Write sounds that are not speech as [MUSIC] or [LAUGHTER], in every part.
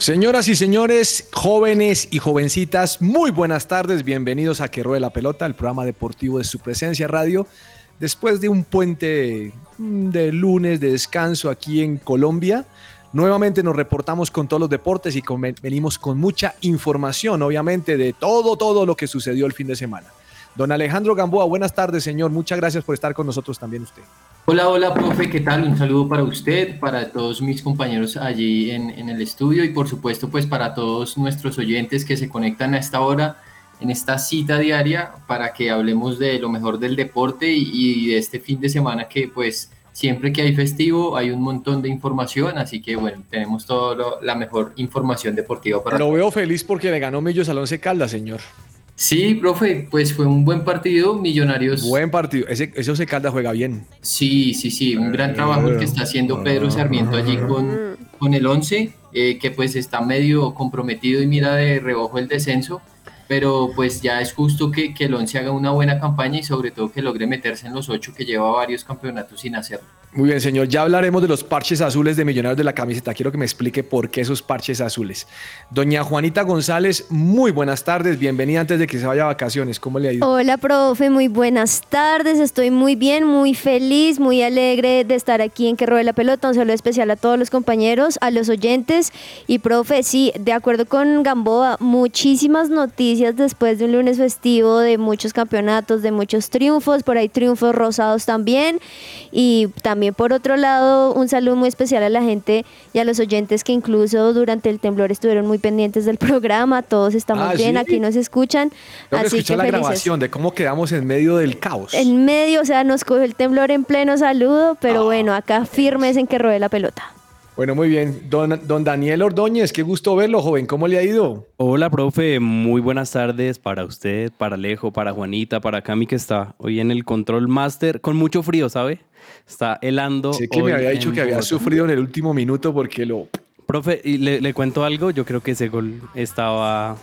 Señoras y señores, jóvenes y jovencitas, muy buenas tardes. Bienvenidos a Que la Pelota, el programa deportivo de su presencia radio. Después de un puente de lunes de descanso aquí en Colombia, nuevamente nos reportamos con todos los deportes y venimos con mucha información, obviamente, de todo, todo lo que sucedió el fin de semana. Don Alejandro Gamboa, buenas tardes, señor. Muchas gracias por estar con nosotros también usted. Hola, hola, profe, ¿qué tal? Un saludo para usted, para todos mis compañeros allí en, en el estudio y por supuesto pues para todos nuestros oyentes que se conectan a esta hora, en esta cita diaria, para que hablemos de lo mejor del deporte y, y de este fin de semana que pues siempre que hay festivo hay un montón de información, así que bueno, tenemos toda la mejor información deportiva para Lo veo feliz porque le ganó Millos al Once Caldas, señor. Sí, profe, pues fue un buen partido, Millonarios. Buen partido. Ese, ese Once Caldas juega bien. Sí, sí, sí, un gran trabajo el que está haciendo Pedro Sarmiento allí con, con el 11, eh, que pues está medio comprometido y mira de reojo el descenso, pero pues ya es justo que, que el 11 haga una buena campaña y sobre todo que logre meterse en los 8 que lleva varios campeonatos sin hacerlo. Muy bien, señor. Ya hablaremos de los parches azules de Millonarios de la camiseta. Quiero que me explique por qué esos parches azules. Doña Juanita González, muy buenas tardes. Bienvenida antes de que se vaya a vacaciones. ¿Cómo le ha ido? Hola, profe, muy buenas tardes. Estoy muy bien, muy feliz, muy alegre de estar aquí en Que Robe la Pelota. Un saludo especial a todos los compañeros, a los oyentes. Y, profe, sí, de acuerdo con Gamboa, muchísimas noticias después de un lunes festivo, de muchos campeonatos, de muchos triunfos. Por ahí triunfos rosados también. Y también, por otro lado, un saludo muy especial a la gente y a los oyentes que incluso durante el temblor estuvieron muy pendientes del [LAUGHS] programa. Todos estamos Ah, bien, ¿sí? aquí nos escuchan. Tengo que Así la felices. grabación de cómo quedamos en medio del caos. En medio, o sea, nos cogió el temblor en pleno saludo, Ah. pero bueno, acá firmes en que robe la pelota. Bueno, muy bien. Don, don Daniel Ordóñez, qué gusto verlo, joven. ¿Cómo le ha ido? Hola, profe. Muy buenas tardes para usted, para Alejo, para Juanita, para Cami, que está hoy en el Control Master con mucho frío, ¿sabe? Está helando. Sé que me había dicho que había Bogotá. sufrido en el último minuto porque lo... Profe, y le, le cuento algo. Yo creo que ese gol estaba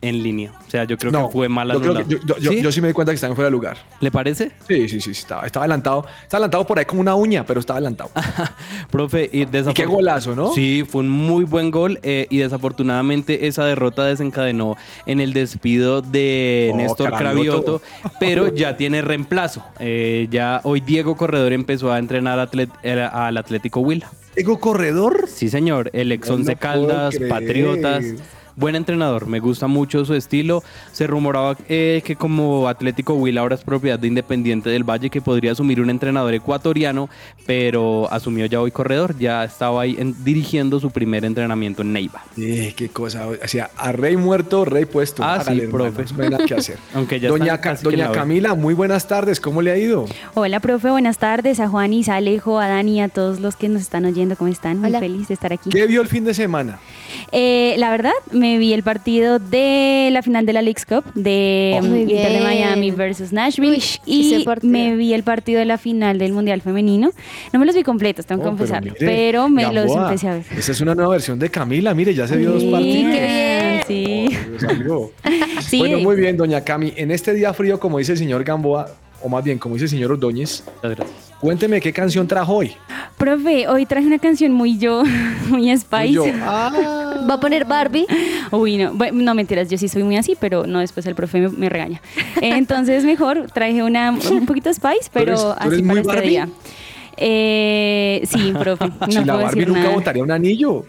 en línea. O sea, yo creo no, que fue mal yo, creo que- anulado. yo, ¿Sí? yo sí me di cuenta que estaba en fuera de lugar. ¿Le parece? Sí, sí, sí, estaba, estaba adelantado. Estaba adelantado por ahí como una uña, pero estaba adelantado. [LAUGHS] Profe, y, Y qué golazo, ¿no? Sí, fue un muy buen gol eh, y desafortunadamente esa derrota desencadenó en el despido de Oh, Néstor Cravioto. [LAUGHS] Pero ya tiene reemplazo. Eh, ya hoy Diego Corredor empezó a entrenar atlet- eh, al Atlético Huila. ¿Ego corredor? Sí, señor, el ex No Once Caldas, creer. Patriotas. Buen entrenador, me gusta mucho su estilo. Se rumoraba eh, que como Atlético Huila ahora es propiedad de Independiente del Valle, que podría asumir un entrenador ecuatoriano, pero asumió ya hoy corredor, ya estaba ahí en- dirigiendo su primer entrenamiento en Neiva. Eh, qué cosa. O sea, a rey muerto, rey puesto. Ah, Hágale, sí, hermano, profe. No hay nada que hacer. [LAUGHS] Aunque ya Doña, Ca- Doña. Camila, muy buenas tardes. ¿Cómo le ha ido? Hola, profe, buenas tardes. A Juanis, a Alejo, a Dani, a todos los que nos están oyendo, ¿cómo están? Muy Hola. feliz de estar aquí. ¿Qué vio el fin de semana? Eh, la verdad, me vi el partido de la final de la Leagues Cup de Oh. Muy Inter de bien. Miami versus Nashville Uy, y me vi el partido de la final del Mundial Femenino. No me los vi completos, tengo que Oh, pero confesarlo, mire, pero, me los empecé a ver. Esa es una nueva versión de Camila. Mire, ya se vio dos Sí, partidos. qué bien, sí. Oh. [LAUGHS] Sí, Bueno, muy bien, doña Cami. En este día frío, como dice el señor Gamboa, o más bien, como dice el señor Ordóñez, Muchas gracias. Cuénteme qué canción trajo hoy. Profe, hoy traje una canción muy yo, [LAUGHS] muy Spice. Yo, ah, Va a poner Barbie. Uy, no, bueno, no mentiras, yo sí soy muy así, pero no después el profe me, me regaña. Entonces mejor traje una un poquito Spice, pero eres- tú así para este día. Eh, sí, profe, no si la puedo Barbie decir nunca nada. botaría un anillo.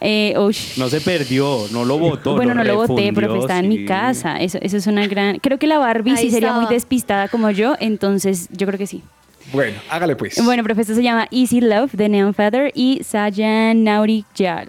Eh, ush. No se perdió, no lo votó. bueno, no lo voté, profe, está en mi casa. Eso, eso es una gran. Creo que la Barbie Ahí sí sería muy estaba. despistada como yo, entonces yo creo que sí. Bueno, hágale pues. Bueno, profe, esto se llama Easy Love de Neon Feather y Sajan Naurik Jal.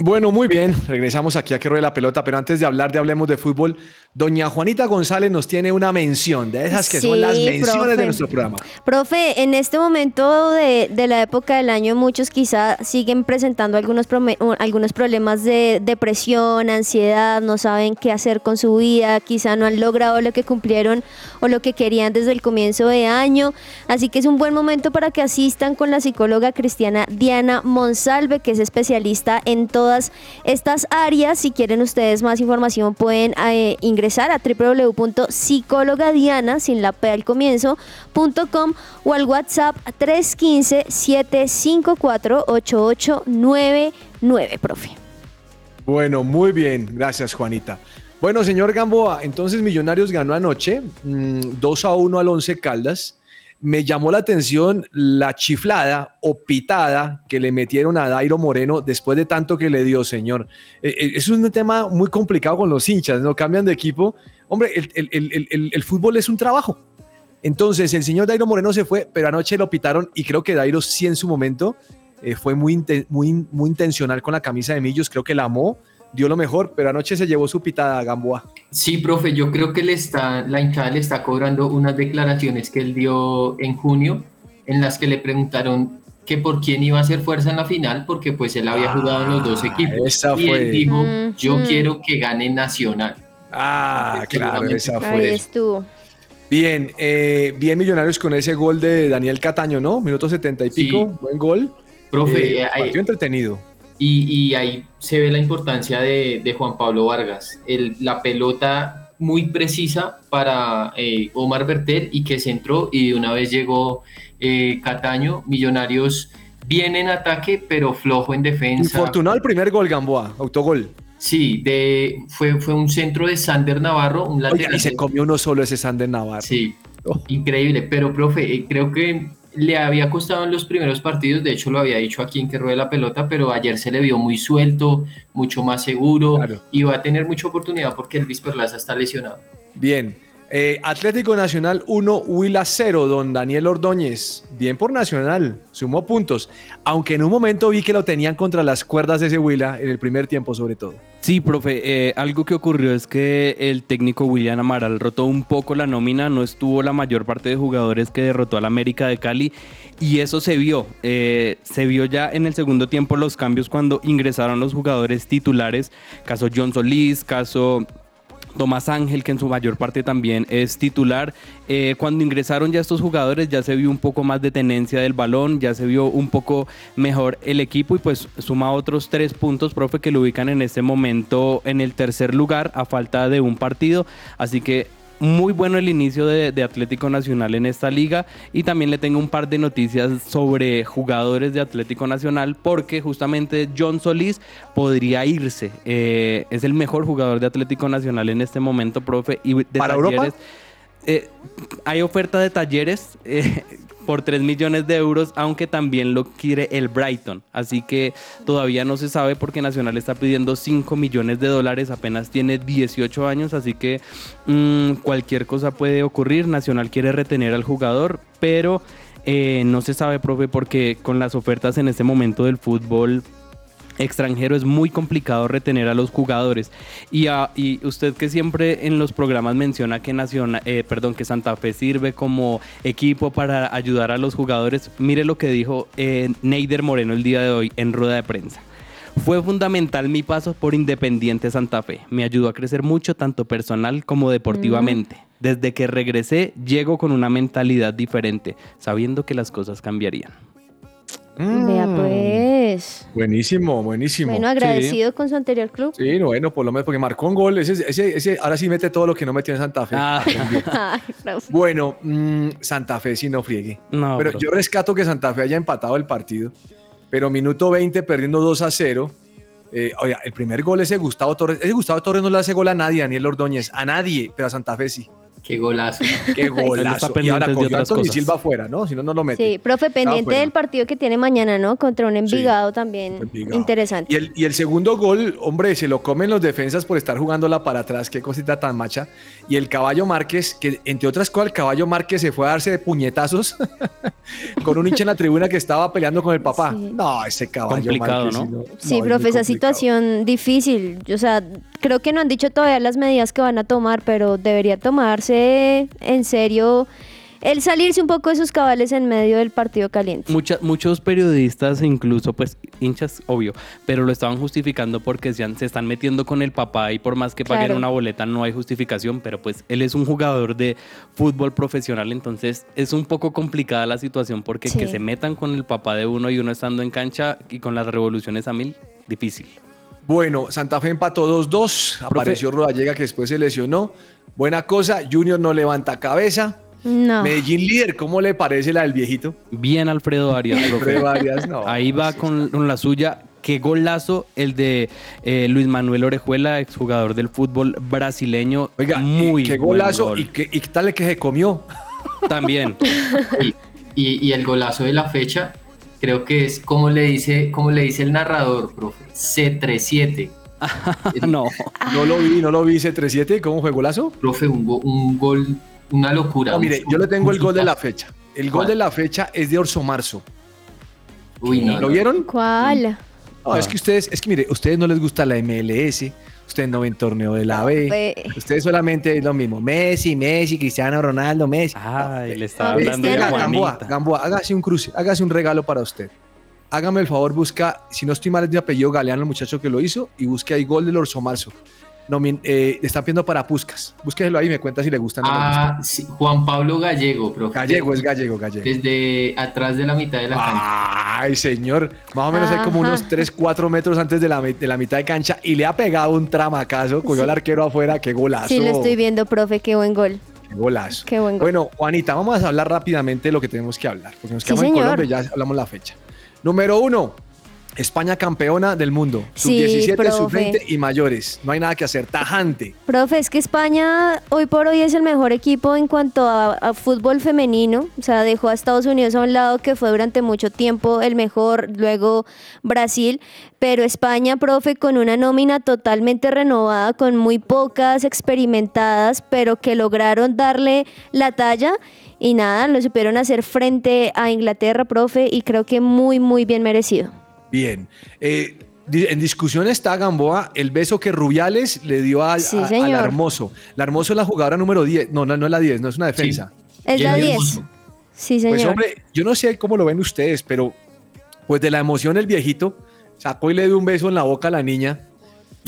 Bueno, muy bien. Regresamos aquí a que ruede la pelota, pero antes de hablar de Hablemos de Fútbol, doña Juanita González nos tiene una mención de esas que son las menciones profe. de nuestro programa. Profe, en este momento de, de la época del año, muchos quizá siguen presentando algunos, algunos problemas de depresión, ansiedad, no saben qué hacer con su vida, quizá no han logrado lo que cumplieron o lo que querían desde el comienzo de año. Así que es un buen momento para que asistan con la psicóloga cristiana Diana Monsalve, que es especialista en todas estas áreas. Si quieren ustedes más información, pueden eh, ingresar a www.psicologadiana, sin la P al comienzo, .com o al WhatsApp 315-754-8899, profe. Bueno, muy bien. Gracias, Juanita. Bueno, señor Gamboa, entonces Millonarios ganó anoche mm, 2 a 1 al 11 Caldas. Me llamó la atención la chiflada o pitada que le metieron a Dairo Moreno después de tanto que le dio, señor. Eh, eh, es un tema muy complicado con los hinchas, ¿no? Cambian de equipo. Hombre, el, el- el- el- fútbol es un trabajo. Entonces, el señor Dairo Moreno se fue, pero anoche lo pitaron y creo que Dairo sí en su momento eh, fue muy, muy, muy intencional con la camisa de Millos, creo que la amó, dio lo mejor, pero anoche se llevó su pitada Gamboa. Sí, profe, yo creo que le está, la hinchada le está cobrando unas declaraciones que él dio en junio, en las que le preguntaron que por quién iba a hacer fuerza en la final, porque pues él había jugado en los dos Ah, equipos. esa y fue. él dijo, yo mm. quiero que gane Nacional. Ah, claro, esa Ahí fue. estuvo. Bien, eh, bien Millonarios con ese gol de Daniel Cataño, ¿no? Minuto 70 y Sí. pico, buen gol. Profe, Eh, eh, ahí- entretenido. Y, y ahí se ve la importancia de, de Juan Pablo Vargas. El- la pelota muy precisa para eh, Omar Bertel y que se entró y de una vez llegó eh, Cataño. Millonarios bien en ataque, pero flojo en defensa. Infortunado el primer gol, Gamboa, autogol. Sí, de, fue, fue un centro de Sander Navarro, un Oiga, lateral. y se comió uno solo ese Sander Navarro. Sí, Oh. increíble. Pero, profe, eh, creo que le había costado en los primeros partidos. De hecho, lo había dicho aquí en que ruede la pelota, pero ayer se le vio muy suelto, mucho más seguro Claro. y va a tener mucha oportunidad porque Elvis Perlaza está lesionado. Bien. Eh, Atlético Nacional 1, Huila 0, don Daniel Ordóñez. Bien por Nacional, sumó puntos. Aunque en un momento vi que lo tenían contra las cuerdas de ese Huila, en el primer tiempo sobre todo. Sí, profe, eh, algo que ocurrió es que el técnico William Amaral rotó un poco la nómina, no estuvo la mayor parte de jugadores que derrotó al América de Cali y eso se vio, eh, se vio ya en el segundo tiempo los cambios cuando ingresaron los jugadores titulares, caso John Solís, caso Tomás Ángel, que en su mayor parte también es titular. Eh, cuando ingresaron ya estos jugadores, ya se vio un poco más de tenencia del balón, ya se vio un poco mejor el equipo y pues suma otros tres puntos, profe, que lo ubican en este momento en el tercer lugar a falta de un partido. Así que muy bueno el inicio de, de Atlético Nacional en esta liga y también le tengo un par de noticias sobre jugadores de Atlético Nacional porque justamente John Solís podría irse. Eh, es el mejor jugador de Atlético Nacional en este momento, profe. Y de ¿Para Europa? Eh, hay oferta de talleres eh, por 3 millones de euros, aunque también lo quiere el Brighton. Así que todavía no se sabe porque Nacional está pidiendo 5 millones de dólares, apenas tiene 18 años, así que mm, cualquier cosa puede ocurrir. Nacional quiere retener al jugador, pero eh, no se sabe, profe, porque con las ofertas en este momento del fútbol extranjero es muy complicado retener a los jugadores. Y, a- y usted que siempre en los programas menciona que eh, perdón, que Santa Fe sirve como equipo para ayudar a los jugadores, mire lo que dijo eh, Neider Moreno el día de hoy en rueda de prensa. Fue fundamental mi paso por Independiente Santa Fe. Me ayudó a crecer mucho tanto personal como deportivamente. Desde que regresé, llego con una mentalidad diferente, sabiendo que las cosas cambiarían. Vea Mm, pues. Buenísimo, buenísimo. Bueno, agradecido con su anterior club. Sí, bueno, por lo menos porque marcó un gol. Ese, ese, ese- ahora sí mete todo lo que no metió en Santa Fe. Ah, [LAUGHS] [LAUGHS] Ay. Bueno, mm, Santa Fe sí no friegue. no, pero yo rescato que Santa Fe haya empatado el partido. Pero minuto 20 perdiendo 2 a 0. Eh, oiga, el primer gol ese Gustavo Torres. Ese Gustavo Torres no le hace gol a nadie, Daniel Ordóñez. A nadie, pero a Santa Fe sí. Qué golazo. Qué golazo. está Y ahora otras Anthony cosas. Silva afuera, ¿no? Si no, no lo mete. Sí, profe, pendiente del partido que tiene mañana, ¿no? Contra un Envigado también Envigado. interesante. Y el, y el segundo gol, hombre, se lo comen los defensas por estar jugándola para atrás, qué cosita tan macha. Y el caballo Márquez, que entre otras cosas, el caballo Márquez se fue a darse de puñetazos [LAUGHS] con un hincha en la tribuna que estaba peleando con el papá. Sí. No, ese caballo Complicado, Márquez. ¿no? sí, no- Sí, no, es muy profe, esa situación difícil. O sea, creo que no han dicho todavía las medidas que van a tomar, pero debería tomarse en serio el salirse un poco de sus cabales en medio del partido caliente. Mucha- muchos periodistas, incluso pues hinchas, obvio, pero lo estaban justificando porque decían, se están metiendo con el papá y por más que paguen Claro. una boleta no hay justificación, pero pues él es un jugador de fútbol profesional, entonces es un poco complicada la situación porque Sí. que se metan con el papá de uno y uno estando en cancha y con las revoluciones a mil, difícil. Bueno, Santa Fe empató 2-2. Apareció Rodallega que después se lesionó. Buena cosa, Junior no levanta cabeza. No. Medellín líder, ¿cómo le parece la del viejito? Bien Alfredo Arias. Alfredo Arias, no. Ahí va con, con la suya. Qué golazo el de eh, Luis Manuel Orejuela, exjugador del fútbol brasileño. Oiga, muy qué buen golazo gol. y qué, y tal que se comió. También. [LAUGHS] Y, y- y el golazo de la fecha, creo que es como le dice, como le dice el narrador, profe, C37. [LAUGHS] no. No lo vi, no lo vi, C37, ¿cómo fue golazo? Profe, un, go- un gol, una locura. No, mire, yo le tengo el gol de la fecha. El gol ¿Cuál? de la fecha es de Orso Marzo. Uy, no, ¿Lo no. vieron? ¿Cuál? No, es que ustedes, es que mire, ustedes no les gusta la MLS, ustedes no ven torneo de la B, Ve. ustedes solamente es lo mismo, Messi, Messi, Cristiano Ronaldo, Messi. Ay, le estaba hablando de. Gamboa. Gamboa, hágase un cruce, hágase un regalo para usted. Hágame el favor, busca, si no estoy mal es de apellido Galeano, el muchacho que lo hizo, y busque ahí gol del Orso Marzo. Eh, están pidiendo para Puscas. Búsquelo ahí y me cuenta si le gustan. no. Ah, sí, Juan Pablo Gallego, profe. Gallego, es gallego, gallego. Desde atrás de la mitad de la cancha. Ay, señor. Más o menos hay como unos 3, 4 metros antes de la, de la mitad de cancha y le ha pegado un tramacazo. Cogió al arquero afuera. Qué golazo. Sí, lo estoy viendo, profe, qué buen gol. Qué golazo. Qué buen gol. Bueno, Juanita, vamos a hablar rápidamente de lo que tenemos que hablar. Porque nos Sí, quedamos en señor. Colombia y ya hablamos la fecha. Número uno. España campeona del mundo. Sub Sí, 17, profe. sub 20 y mayores. No hay nada que hacer. Tajante. Profe, es que España hoy por hoy es el mejor equipo en cuanto a, a fútbol femenino. O sea, dejó a Estados Unidos a un lado que fue durante mucho tiempo el mejor, luego Brasil. Pero España, profe, con una nómina totalmente renovada, con muy pocas experimentadas, pero que lograron darle la talla. Y nada, lo supieron hacer frente a Inglaterra, profe, y creo que muy, muy bien merecido. Bien. Eh, en discusión está Gamboa el beso que Rubiales le dio al, Sí, a- señor. Hermoso. La Hermoso es la jugadora número 10. No, no, no es la 10, no es una defensa. Es la Jenny 10. Hermoso. Sí, señor. Pues hombre, yo no sé cómo lo ven ustedes, pero pues de la emoción el viejito sacó y le dio un beso en la boca a la niña.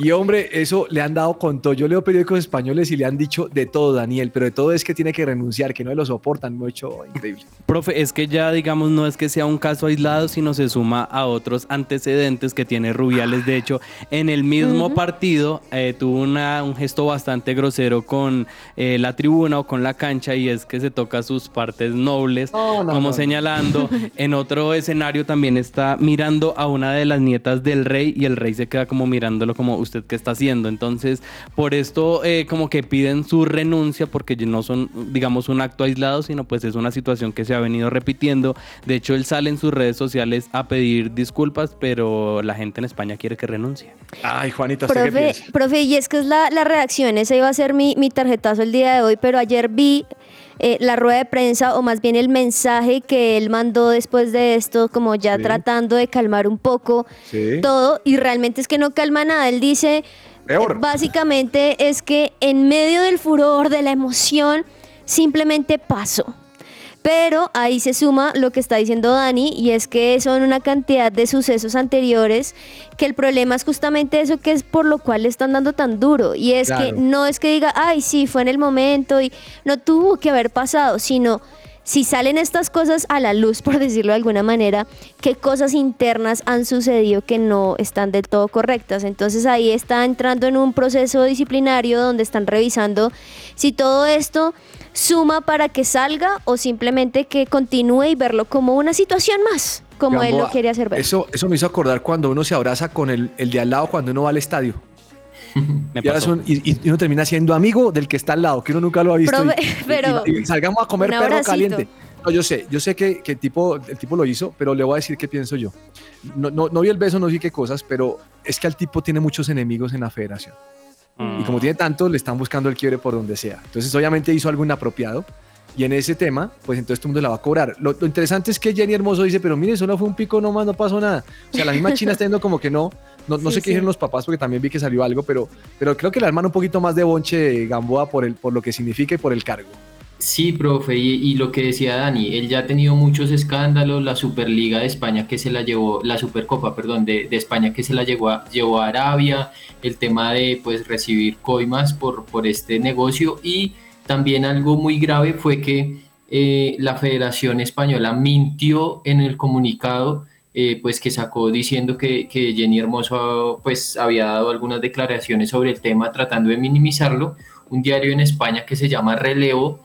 Y hombre, eso le han dado con todo. Yo leo periódicos españoles y le han dicho de todo, Daniel, pero de todo es que tiene que renunciar, que no lo soportan. Mucho increíble. Profe, es que ya digamos no es que sea un caso aislado, sino se suma a otros antecedentes que tiene Rubiales. De hecho, en el mismo partido eh, tuvo una- un gesto bastante grosero con eh, la tribuna o con la cancha y es que se toca sus partes nobles, No, no, como no. señalando. [LAUGHS] En otro escenario también está mirando a una de las nietas del rey y el rey se queda como mirándolo como usted qué está haciendo. Entonces, por esto eh, como que piden su renuncia porque no son, digamos, un acto aislado, sino pues es una situación que se ha venido repitiendo. De hecho, él sale en sus redes sociales a pedir disculpas, pero la gente en España quiere que renuncie. Ay, Juanita, ¿usted qué Profe, profe, y es que es la, la reacción, ese iba a ser mi, mi tarjetazo el día de hoy, pero ayer vi eh, la rueda de prensa o más bien el mensaje que él mandó después de esto, como ya Sí. tratando de calmar un poco Sí. todo, y realmente es que no calma nada, él dice, Peor. básicamente es que en medio del furor, de la emoción, simplemente pasó. Pero ahí se suma lo que está diciendo Dani y es que son una cantidad de sucesos anteriores que el problema es justamente eso que es por lo cual le están dando tan duro y es que no es que diga, ay, sí, fue en el momento y no tuvo que haber pasado, sino si salen estas cosas a la luz, [LAUGHS] por decirlo de alguna manera, qué cosas internas han sucedido que no están del todo correctas. Entonces ahí está entrando en un proceso disciplinario donde están revisando si todo esto suma para que salga o simplemente que continúe y verlo como una situación más, como él lo quiere hacer ver. Eso, eso me hizo acordar cuando uno se abraza con el, el de al lado cuando uno va al estadio. [LAUGHS] Me Y, pasó. y- y uno termina siendo amigo del que está al lado, que uno nunca lo ha visto. y- Profe, y- pero y- y salgamos a comer perro abracito. caliente. No, yo sé, yo sé que, que el, tipo, el tipo lo hizo, pero le voy a decir qué pienso yo. No, no, no vi el beso, no vi qué cosas, pero es que al tipo tiene muchos enemigos en la federación. Mm. Y como tiene tantos, le están buscando el quiebre por donde sea. Entonces, obviamente hizo algo inapropiado. Y en ese tema, pues entonces todo el mundo la va a cobrar. Lo, lo interesante es que Jenny Hermoso dice, pero mire, solo fue un pico nomás, no pasó nada. O sea, la misma China está yendo como que no. No, no Sí, sé qué sí. dijeron los papás, porque también vi que salió algo, pero, pero creo que le arman un poquito más de bonche Gamboa por, el, por lo que significa y por el cargo. Sí, profe, y, lo que decía Dani, él ya ha tenido muchos escándalos, la Superliga de España que se la llevó, la Supercopa, perdón, de, de España que se la llevó a, llevó a Arabia, el tema de pues recibir coimas por, por este negocio y también algo muy grave fue que eh, la Federación Española mintió en el comunicado eh, pues que sacó diciendo que, que Jenny Hermoso pues había dado algunas declaraciones sobre el tema tratando de minimizarlo. Un diario en España que se llama Relevo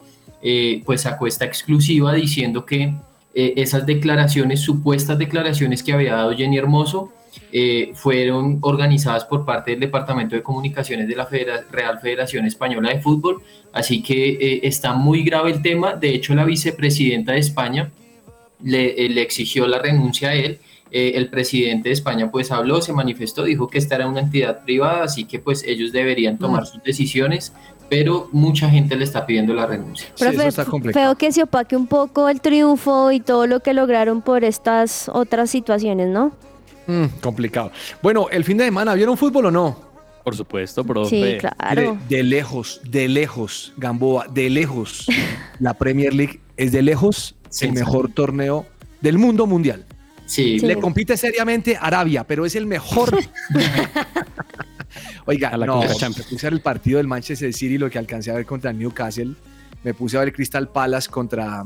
eh, pues sacó esta exclusiva diciendo que eh, esas declaraciones, supuestas declaraciones que había dado Jenny Hermoso, eh, fueron organizadas por parte del Departamento de Comunicaciones de la Federa- Real Federación Española de Fútbol, así que está muy grave el tema, de hecho la vicepresidenta de España le, le exigió la renuncia a él, Eh, el presidente de España pues habló, se manifestó, dijo que esta era una entidad privada, así que pues ellos deberían tomar Mm. sus decisiones, pero mucha gente le está pidiendo la renuncia. Sí, eso está complicado. feo que se opaque un poco el triunfo y todo lo que lograron por estas otras situaciones, ¿no? Mm, complicado. Bueno, el fin de semana, ¿vieron fútbol o no? Por supuesto, profe. Sí, claro. Mire, de lejos, de lejos, Gamboa, de lejos, [LAUGHS] la Premier League es de lejos el Sí, sí. mejor torneo del mundo mundial. Sí, Sí. Le compite seriamente Arabia, pero es el mejor. [LAUGHS] [LAUGHS] Oiga, A la no, puse a ver el partido del Manchester City, lo que alcancé a ver contra el Newcastle. Me puse a ver Crystal Palace contra,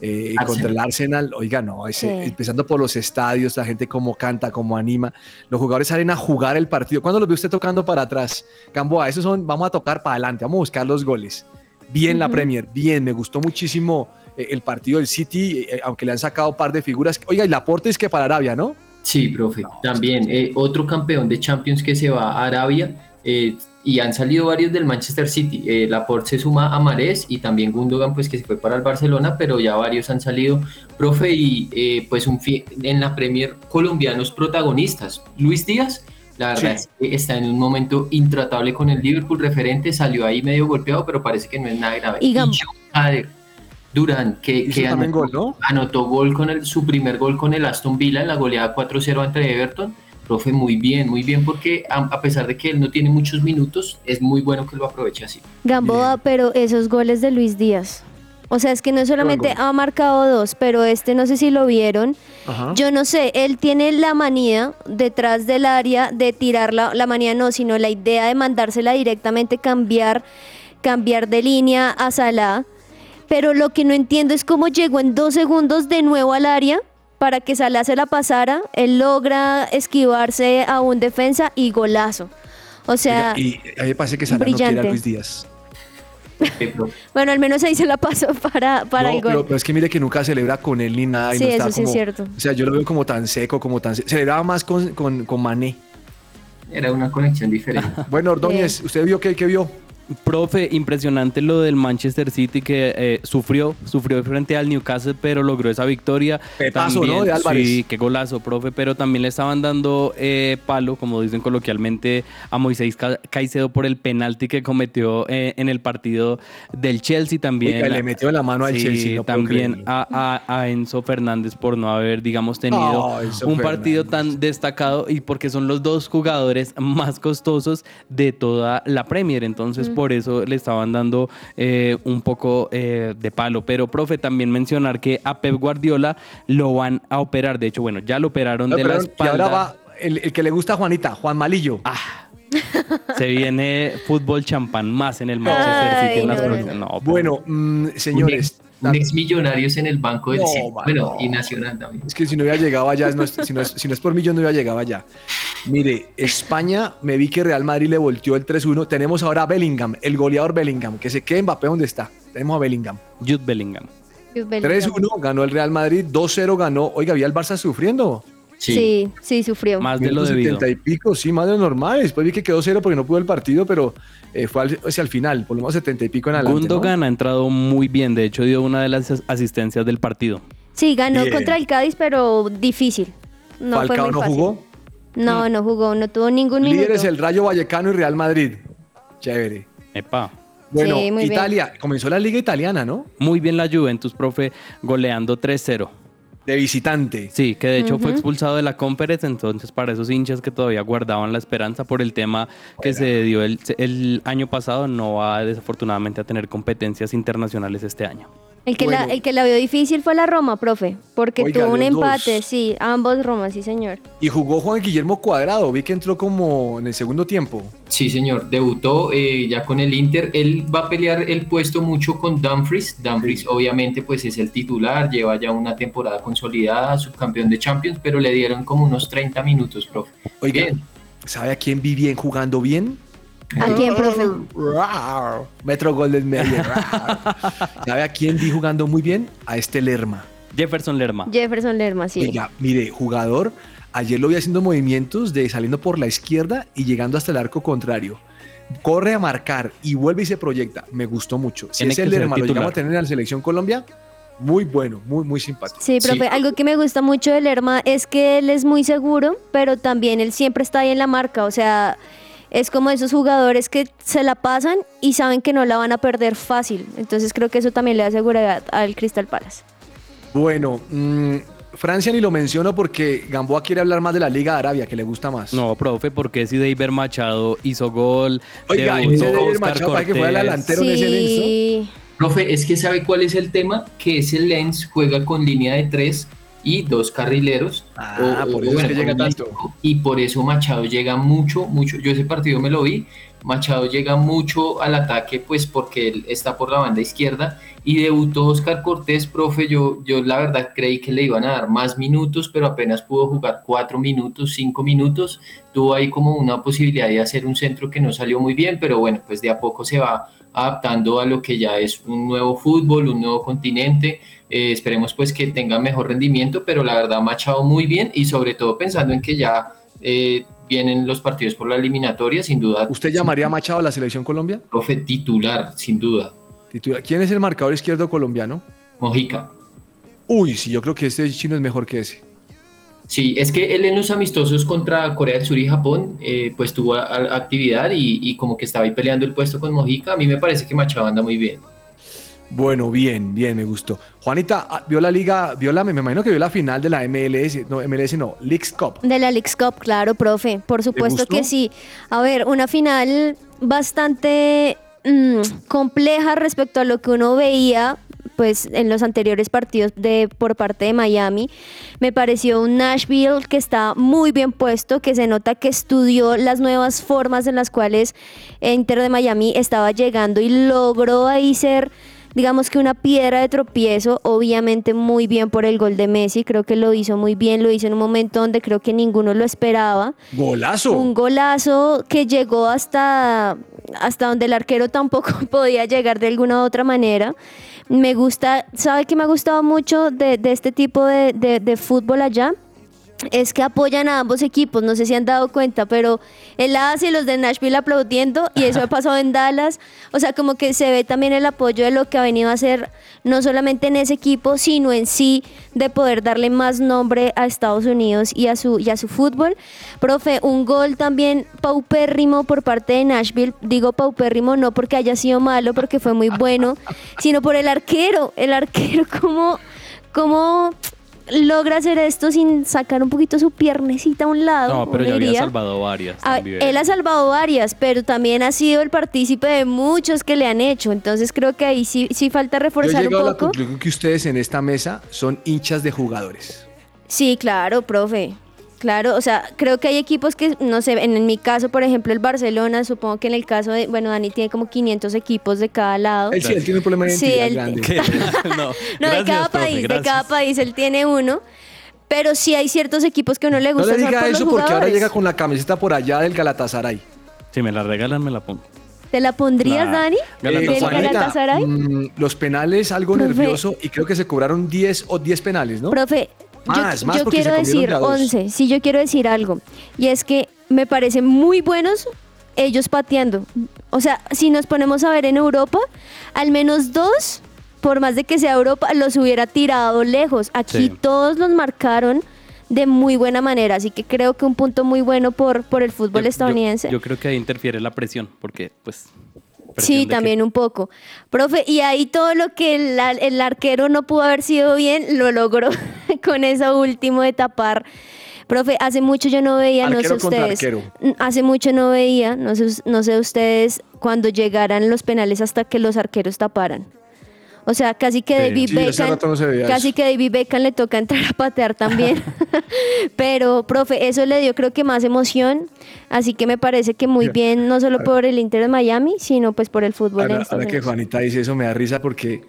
eh, contra el Arsenal. Oiga, no, ese- Sí. empezando por los estadios, la gente cómo canta, cómo anima. Los jugadores salen a jugar el partido. ¿Cuándo los ve usted tocando para atrás? Gamboa, esos son, vamos a tocar para adelante, vamos a buscar los goles. Bien la. Premier, bien, me gustó muchísimo eh, el partido del City, eh, aunque le han sacado un par de figuras. Oiga, y Laporte es que para Arabia, ¿no? Sí, profe. También eh, otro campeón de Champions que se va a Arabia eh, y han salido varios del Manchester City. Eh, Laporte se suma a Marés y también Gundogan pues que se fue para el Barcelona, pero ya varios han salido. Profe, y eh, pues un en la Premier colombianos protagonistas. Luis Díaz, la verdad Sí. es que está en un momento intratable con el Liverpool referente, salió ahí medio golpeado, pero parece que no es nada grave. Y John Durán, que, anotó- gol, ¿no? anotó gol con el, su primer gol con el Aston Villa en la goleada 4-0 ante Everton. Profe, muy bien, muy bien, porque a, a pesar de que él no tiene muchos minutos, es muy bueno que lo aproveche así. Gamboa, pero esos goles de Luis Díaz. O sea, es que no solamente ha marcado dos, pero este no sé si lo vieron. Ajá. Yo no sé, él tiene la manía detrás del área de tirar la, la manía no, sino la idea de mandársela directamente, cambiar, cambiar de línea a Salah. Pero lo que no entiendo es cómo llegó en dos segundos de nuevo al área para que Salah se la pasara. Él logra esquivarse a un defensa y golazo. O sea, Oiga, y a mí me parece que Salah no quiere a brillante. Luis Díaz. Bueno, al menos ahí se la pasó [LAUGHS] para, para no, el gol. pero, pero es que mire que nunca celebra con él ni nada. Y Sí, no está eso sí es como- cierto. O sea, yo lo veo como tan seco, como tan... se- Celebraba más con, con, con Mané. era una conexión diferente. Bueno, Ordóñez, ¿usted vio qué, qué vio? Profe, impresionante lo del Manchester City que eh, sufrió, sufrió frente al Newcastle, pero logró esa victoria. Petazo, ¿no? De Álvarez. Sí, qué golazo, profe, pero también le estaban dando eh, palo, como dicen coloquialmente, a Moisés Ca- Caicedo por el penalti que cometió eh, en el partido del Chelsea también. Oiga, le metió la mano al Sí, Chelsea. no también a, a- a Enzo Fernández por no haber, digamos, tenido un partido tan destacado y porque son los dos jugadores más costosos de toda la Premier. Entonces, por eso le estaban dando eh, un poco eh, de palo. Pero, profe, también mencionar que a Pep Guardiola lo van a operar. De hecho, bueno, ya lo operaron No, de la y espalda. ahora va el, el que le gusta a Juanita, Juan Malillo. Ah, Se viene fútbol champán más en el Manchester Ay, City no, bueno, mm, señores, Un ex millonarios en el banco del No, man, Bueno, no. y Nacional también. es que si no hubiera llegado allá, no es- si, no es, si no es por mí, yo no hubiera llegado allá. Mire, España, me vi que Real Madrid le volteó el 3-1. Tenemos ahora a Bellingham, el goleador Bellingham, que se quede Mbappé donde está. Tenemos a Bellingham. Jude Bellingham. 3-1 ganó el Real Madrid, 2-0 ganó. Oiga, había el Barça sufriendo. Sí, sí, sufrió. Más de lo debido. 70 y pico, sí, más de lo normal. Después vi que quedó cero porque no pudo el partido, pero eh, fue al- hacia el final, por lo menos 70 y pico en adelante. ¿no? Gundogan ha entrado muy bien, de hecho dio una de las as- asistencias del partido. Sí, ganó Bien. contra el Cádiz, pero difícil. No fue Falcao muy no fácil. jugó. No, no jugó, no tuvo ningún minuto. Líderes el Rayo Vallecano y Real Madrid. Chévere. Epa. Bueno, Sí, muy bien. Italia, comenzó la liga italiana, ¿no? Muy bien la Juventus, profe, goleando 3-0. De visitante. Sí, que de hecho fue expulsado de la Conference, entonces para esos hinchas que todavía guardaban la esperanza por el tema que se dio el, el año pasado, no va desafortunadamente a tener competencias internacionales este año. El que, la, el que la vio difícil fue la Roma, profe, porque Oiga, tuvo un dos. empate, sí, ambos Roma, sí, señor. Y jugó Juan Guillermo Cuadrado. Vi que entró como en el segundo tiempo. Sí, señor, debutó eh, ya con el Inter. Él va a pelear el puesto mucho con Dumfries. Dumfries, obviamente, pues es el titular, lleva ya una temporada consolidada, subcampeón de Champions, pero le dieron como unos 30 minutos, profe. Oiga, Bien. ¿sabe a quién vi bien jugando bien? ¿A quién, profe? Metro Golden Media. Rar. ¿Sabe a quién vi jugando muy bien? A este Lerma. Jefferson Lerma. Jefferson Lerma, sí. Oiga, mire, jugador, ayer lo vi haciendo movimientos de saliendo por la izquierda y llegando hasta el arco contrario. Corre a marcar y vuelve y se proyecta. Me gustó mucho. Si Tiene que ser Lerma lo llegamos a tener en la selección Colombia, muy bueno, muy, muy simpático. Sí, profe, Sí. algo que me gusta mucho de Lerma es que él es muy seguro, pero también él siempre está ahí en la marca, o sea, es como esos jugadores que se la pasan y saben que no la van a perder fácil. Entonces creo que eso también le da seguridad al Crystal Palace. Bueno, mm, Francia ni lo menciono porque Gamboa quiere hablar más de la Liga de Arabia, que le gusta más. No, profe, porque si Deiber Machado hizo gol. Oiga, Machado, para que fuera el Cortés. delantero en ese Lens, Profe, es que sabe cuál es el tema, que ese Lens juega con línea de tres y dos carrileros. Ah, por eso es que con llega un tanto. cinco, Y por eso Machado llega mucho, mucho. Yo ese partido me lo vi. Machado llega mucho al ataque, pues porque él está por la banda izquierda. Y debutó Oscar Cortés, profe. Yo, yo la verdad creí que le iban a dar más minutos, pero apenas pudo jugar cuatro minutos, cinco minutos. Tuvo ahí como una posibilidad de hacer un centro que no salió muy bien, pero bueno, pues de a poco se va adaptando a lo que ya es un nuevo fútbol, un nuevo continente. Eh, esperemos pues que tenga mejor rendimiento, pero la verdad Machado muy bien y sobre todo pensando en que ya eh, vienen los partidos por la eliminatoria, sin duda. ¿Usted llamaría a Machado a la selección Colombia? Profe titular, sin duda. Titular. ¿Quién es el marcador izquierdo colombiano? Mojica. Uy, sí, yo creo que este chino es mejor que ese. Sí, es que él en los amistosos contra Corea del Sur y Japón, eh, pues tuvo a- a- actividad y, y como que estaba ahí peleando el puesto con Mojica. A mí me parece que Machado anda muy bien. Bueno, bien, bien, me gustó. Juanita, ah, ¿vio la liga, vio la, me imagino que vio la final de la MLS, no, MLS no, Leagues Cup. de la Leagues Cup, claro, profe, por supuesto que sí. A ver, una final bastante mm, compleja respecto a lo que uno veía pues en los anteriores partidos de por parte de Miami. Me pareció un Nashville que está muy bien puesto, que se nota que estudió las nuevas formas en las cuales Inter de Miami estaba llegando y logró ahí ser digamos que una piedra de tropiezo, obviamente muy bien por el gol de Messi, creo que lo hizo muy bien, lo hizo en un momento donde creo que ninguno lo esperaba. Golazo. Un golazo que llegó hasta, hasta donde el arquero tampoco [LAUGHS] podía llegar de alguna u otra manera. Me gusta, ¿sabe qué me ha gustado mucho de, de este tipo de, de- de fútbol allá? Es que apoyan a ambos equipos, no sé si han dado cuenta, pero el AS y los de Nashville aplaudiendo, y eso ha pasado en Dallas. O sea, como que se ve también el apoyo de lo que ha venido a hacer, no solamente en ese equipo, sino en sí, de poder darle más nombre a Estados Unidos y a su, y a su fútbol. Profe, un gol también paupérrimo por parte de Nashville. Digo paupérrimo no porque haya sido malo, porque fue muy bueno, sino por el arquero. El arquero, [LAUGHS] como. como logra hacer esto sin sacar un poquito su piernecita a un lado. No, pero ya había salvado varias. Ah, también. él ha salvado varias, pero también ha sido el partícipe de muchos que le han hecho. Entonces creo que ahí sí, sí falta Yo he reforzar un llegado a la poco. conclusión que ustedes en esta mesa son hinchas de jugadores. Sí, claro, profe. Claro, o sea, creo que hay equipos que, no sé, en, en mi caso, por ejemplo, el Barcelona, supongo que en el caso de, bueno, Dani tiene como 500 equipos de cada lado. Él sí, él tiene un problema de Sí, identidad él- grande. ¿Qué? [LAUGHS] no, No, de cada profe, país, de cada país él tiene uno. Pero sí hay ciertos equipos que a uno le No gusta le son diga por los eso porque ahora llega con la camiseta por allá del Galatasaray. Si me la regalan, me la pongo. ¿Te la pondrías. Dani? Galatasaray. ¿Del Juanita, Galatasaray? mm, los penales algo Profe. nervioso y creo que se cobraron 10 o 10 penales, ¿no? Profe, Más, yo, más yo porque se quiero decir de a dos. 11, sí, yo quiero decir algo. Y es que me parecen muy buenos ellos pateando. O sea, si nos ponemos a ver en Europa, al menos dos, por más de que sea Europa, los hubiera tirado lejos. Aquí Sí. todos los marcaron de muy buena manera, así que creo que un punto muy bueno por, por el fútbol Yo- estadounidense. Yo, creo que ahí interfiere la presión, porque pues... presión Sí, que- también un poco. Profe, y ahí todo lo que el arquero no pudo haber sido bien, lo logró [LAUGHS] con eso último de tapar. Profe, hace mucho yo no veía, no sé ustedes, arquero. hace mucho no veía, no sé, no sé ustedes, cuando llegaran los penales hasta que los arqueros taparan. O sea, casi que Sí. David Sí, Beckham, no se casi eso. que David Beckham le toca entrar a patear también. [LAUGHS] Pero, profe, eso le dio creo que más emoción, así que me parece que muy bien, no solo por el Inter de Miami, sino pues por el fútbol en Ahora, que. Juanita dice eso me da risa porque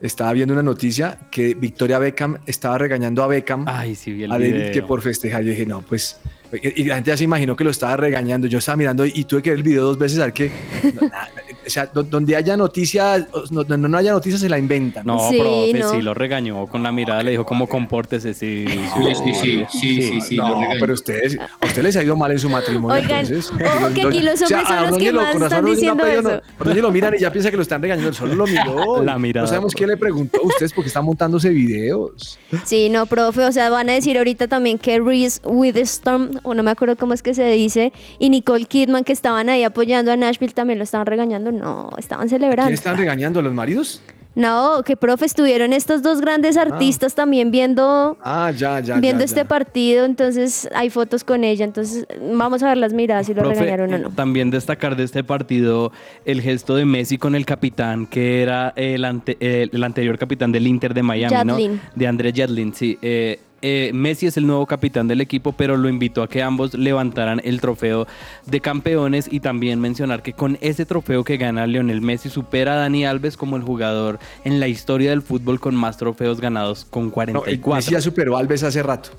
estaba viendo una noticia que Victoria Beckham estaba regañando a Beckham Ay, sí, vi el a David video. que por festejar. Yo dije, no, pues. Y la gente ya se imaginó que lo estaba regañando. Yo estaba mirando y tuve que ver el video dos veces a ver que. [LAUGHS] no, nada, o sea, do- donde haya noticias, no, no, no haya noticias, se la inventan. No, Sí, profe, no. sí lo regañó con la mirada, le dijo como compórtese, sí. Sí, sí, sí, sí, sí, sí, no, pero ustedes, a ustedes les ha ido mal en su matrimonio. Oigan, entonces. ojo que aquí los O sea, hombres son los que lo- más están no diciendo pedido, eso. no, Ordóñez lo miran y ya piensa que lo están regañando. Solo lo miró. [LAUGHS] La mirada, No sabemos quién le preguntó a ustedes porque están montándose videos. Sí, no, profe, o sea, van a decir ahorita también que Reese Witherspoon, o no me acuerdo cómo es que se dice, y Nicole Kidman que estaban ahí apoyando a Nashville también lo estaban regañando. No, estaban celebrando. ¿Quién están regañando? ¿A los maridos? No, que profe, estuvieron estos dos grandes artistas también viendo Ah, ya, ya. viendo ya, este partido, entonces hay fotos con ella, entonces vamos a ver las miradas si lo Profe, regañaron o no. También destacar de este partido el gesto de Messi con el capitán, que era el, ante- el, el anterior capitán del Inter de Miami. ¿no? De André Yadlin, sí. Eh, eh, Messi es el nuevo capitán del equipo, pero lo invitó a que ambos levantaran el trofeo de campeones y también mencionar que con ese trofeo que gana Lionel Messi supera a Dani Alves como el jugador en la historia del fútbol con más trofeos ganados con No, el 44. Messi ya superó a Alves hace rato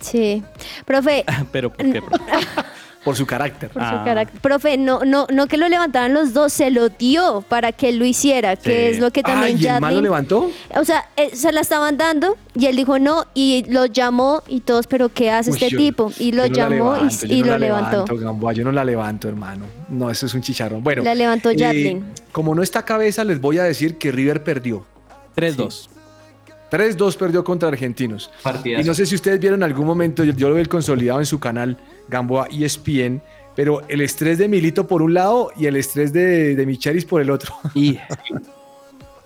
Sí. Profe, [LAUGHS] pero ¿por qué? profe? [LAUGHS] por su carácter. por Ah. su carácter. Profe, no, no, no que lo levantaran los dos, se lo dio para que él lo hiciera, que es lo que también Ay, ¿y el man lo levantó? O sea, eh, se la estaban dando y él dijo no y lo llamó y todos, pero ¿qué hace Uy, este yo- tipo? Y lo no llamó y- no lo levantó. levanto, Gamboa, yo no la levanto, hermano. No, eso es un chicharrón. Bueno, La levantó eh, Yadlin. como no está cabeza, les voy a decir que River perdió. 3-2. 3-2 perdió contra Argentinos. Partidazo. Y no sé si ustedes vieron en algún momento, yo, yo lo vi el consolidado en su canal Gamboa ESPN, pero el estrés de Milito por un lado y el estrés de, de Michelis por el otro. [LAUGHS] Y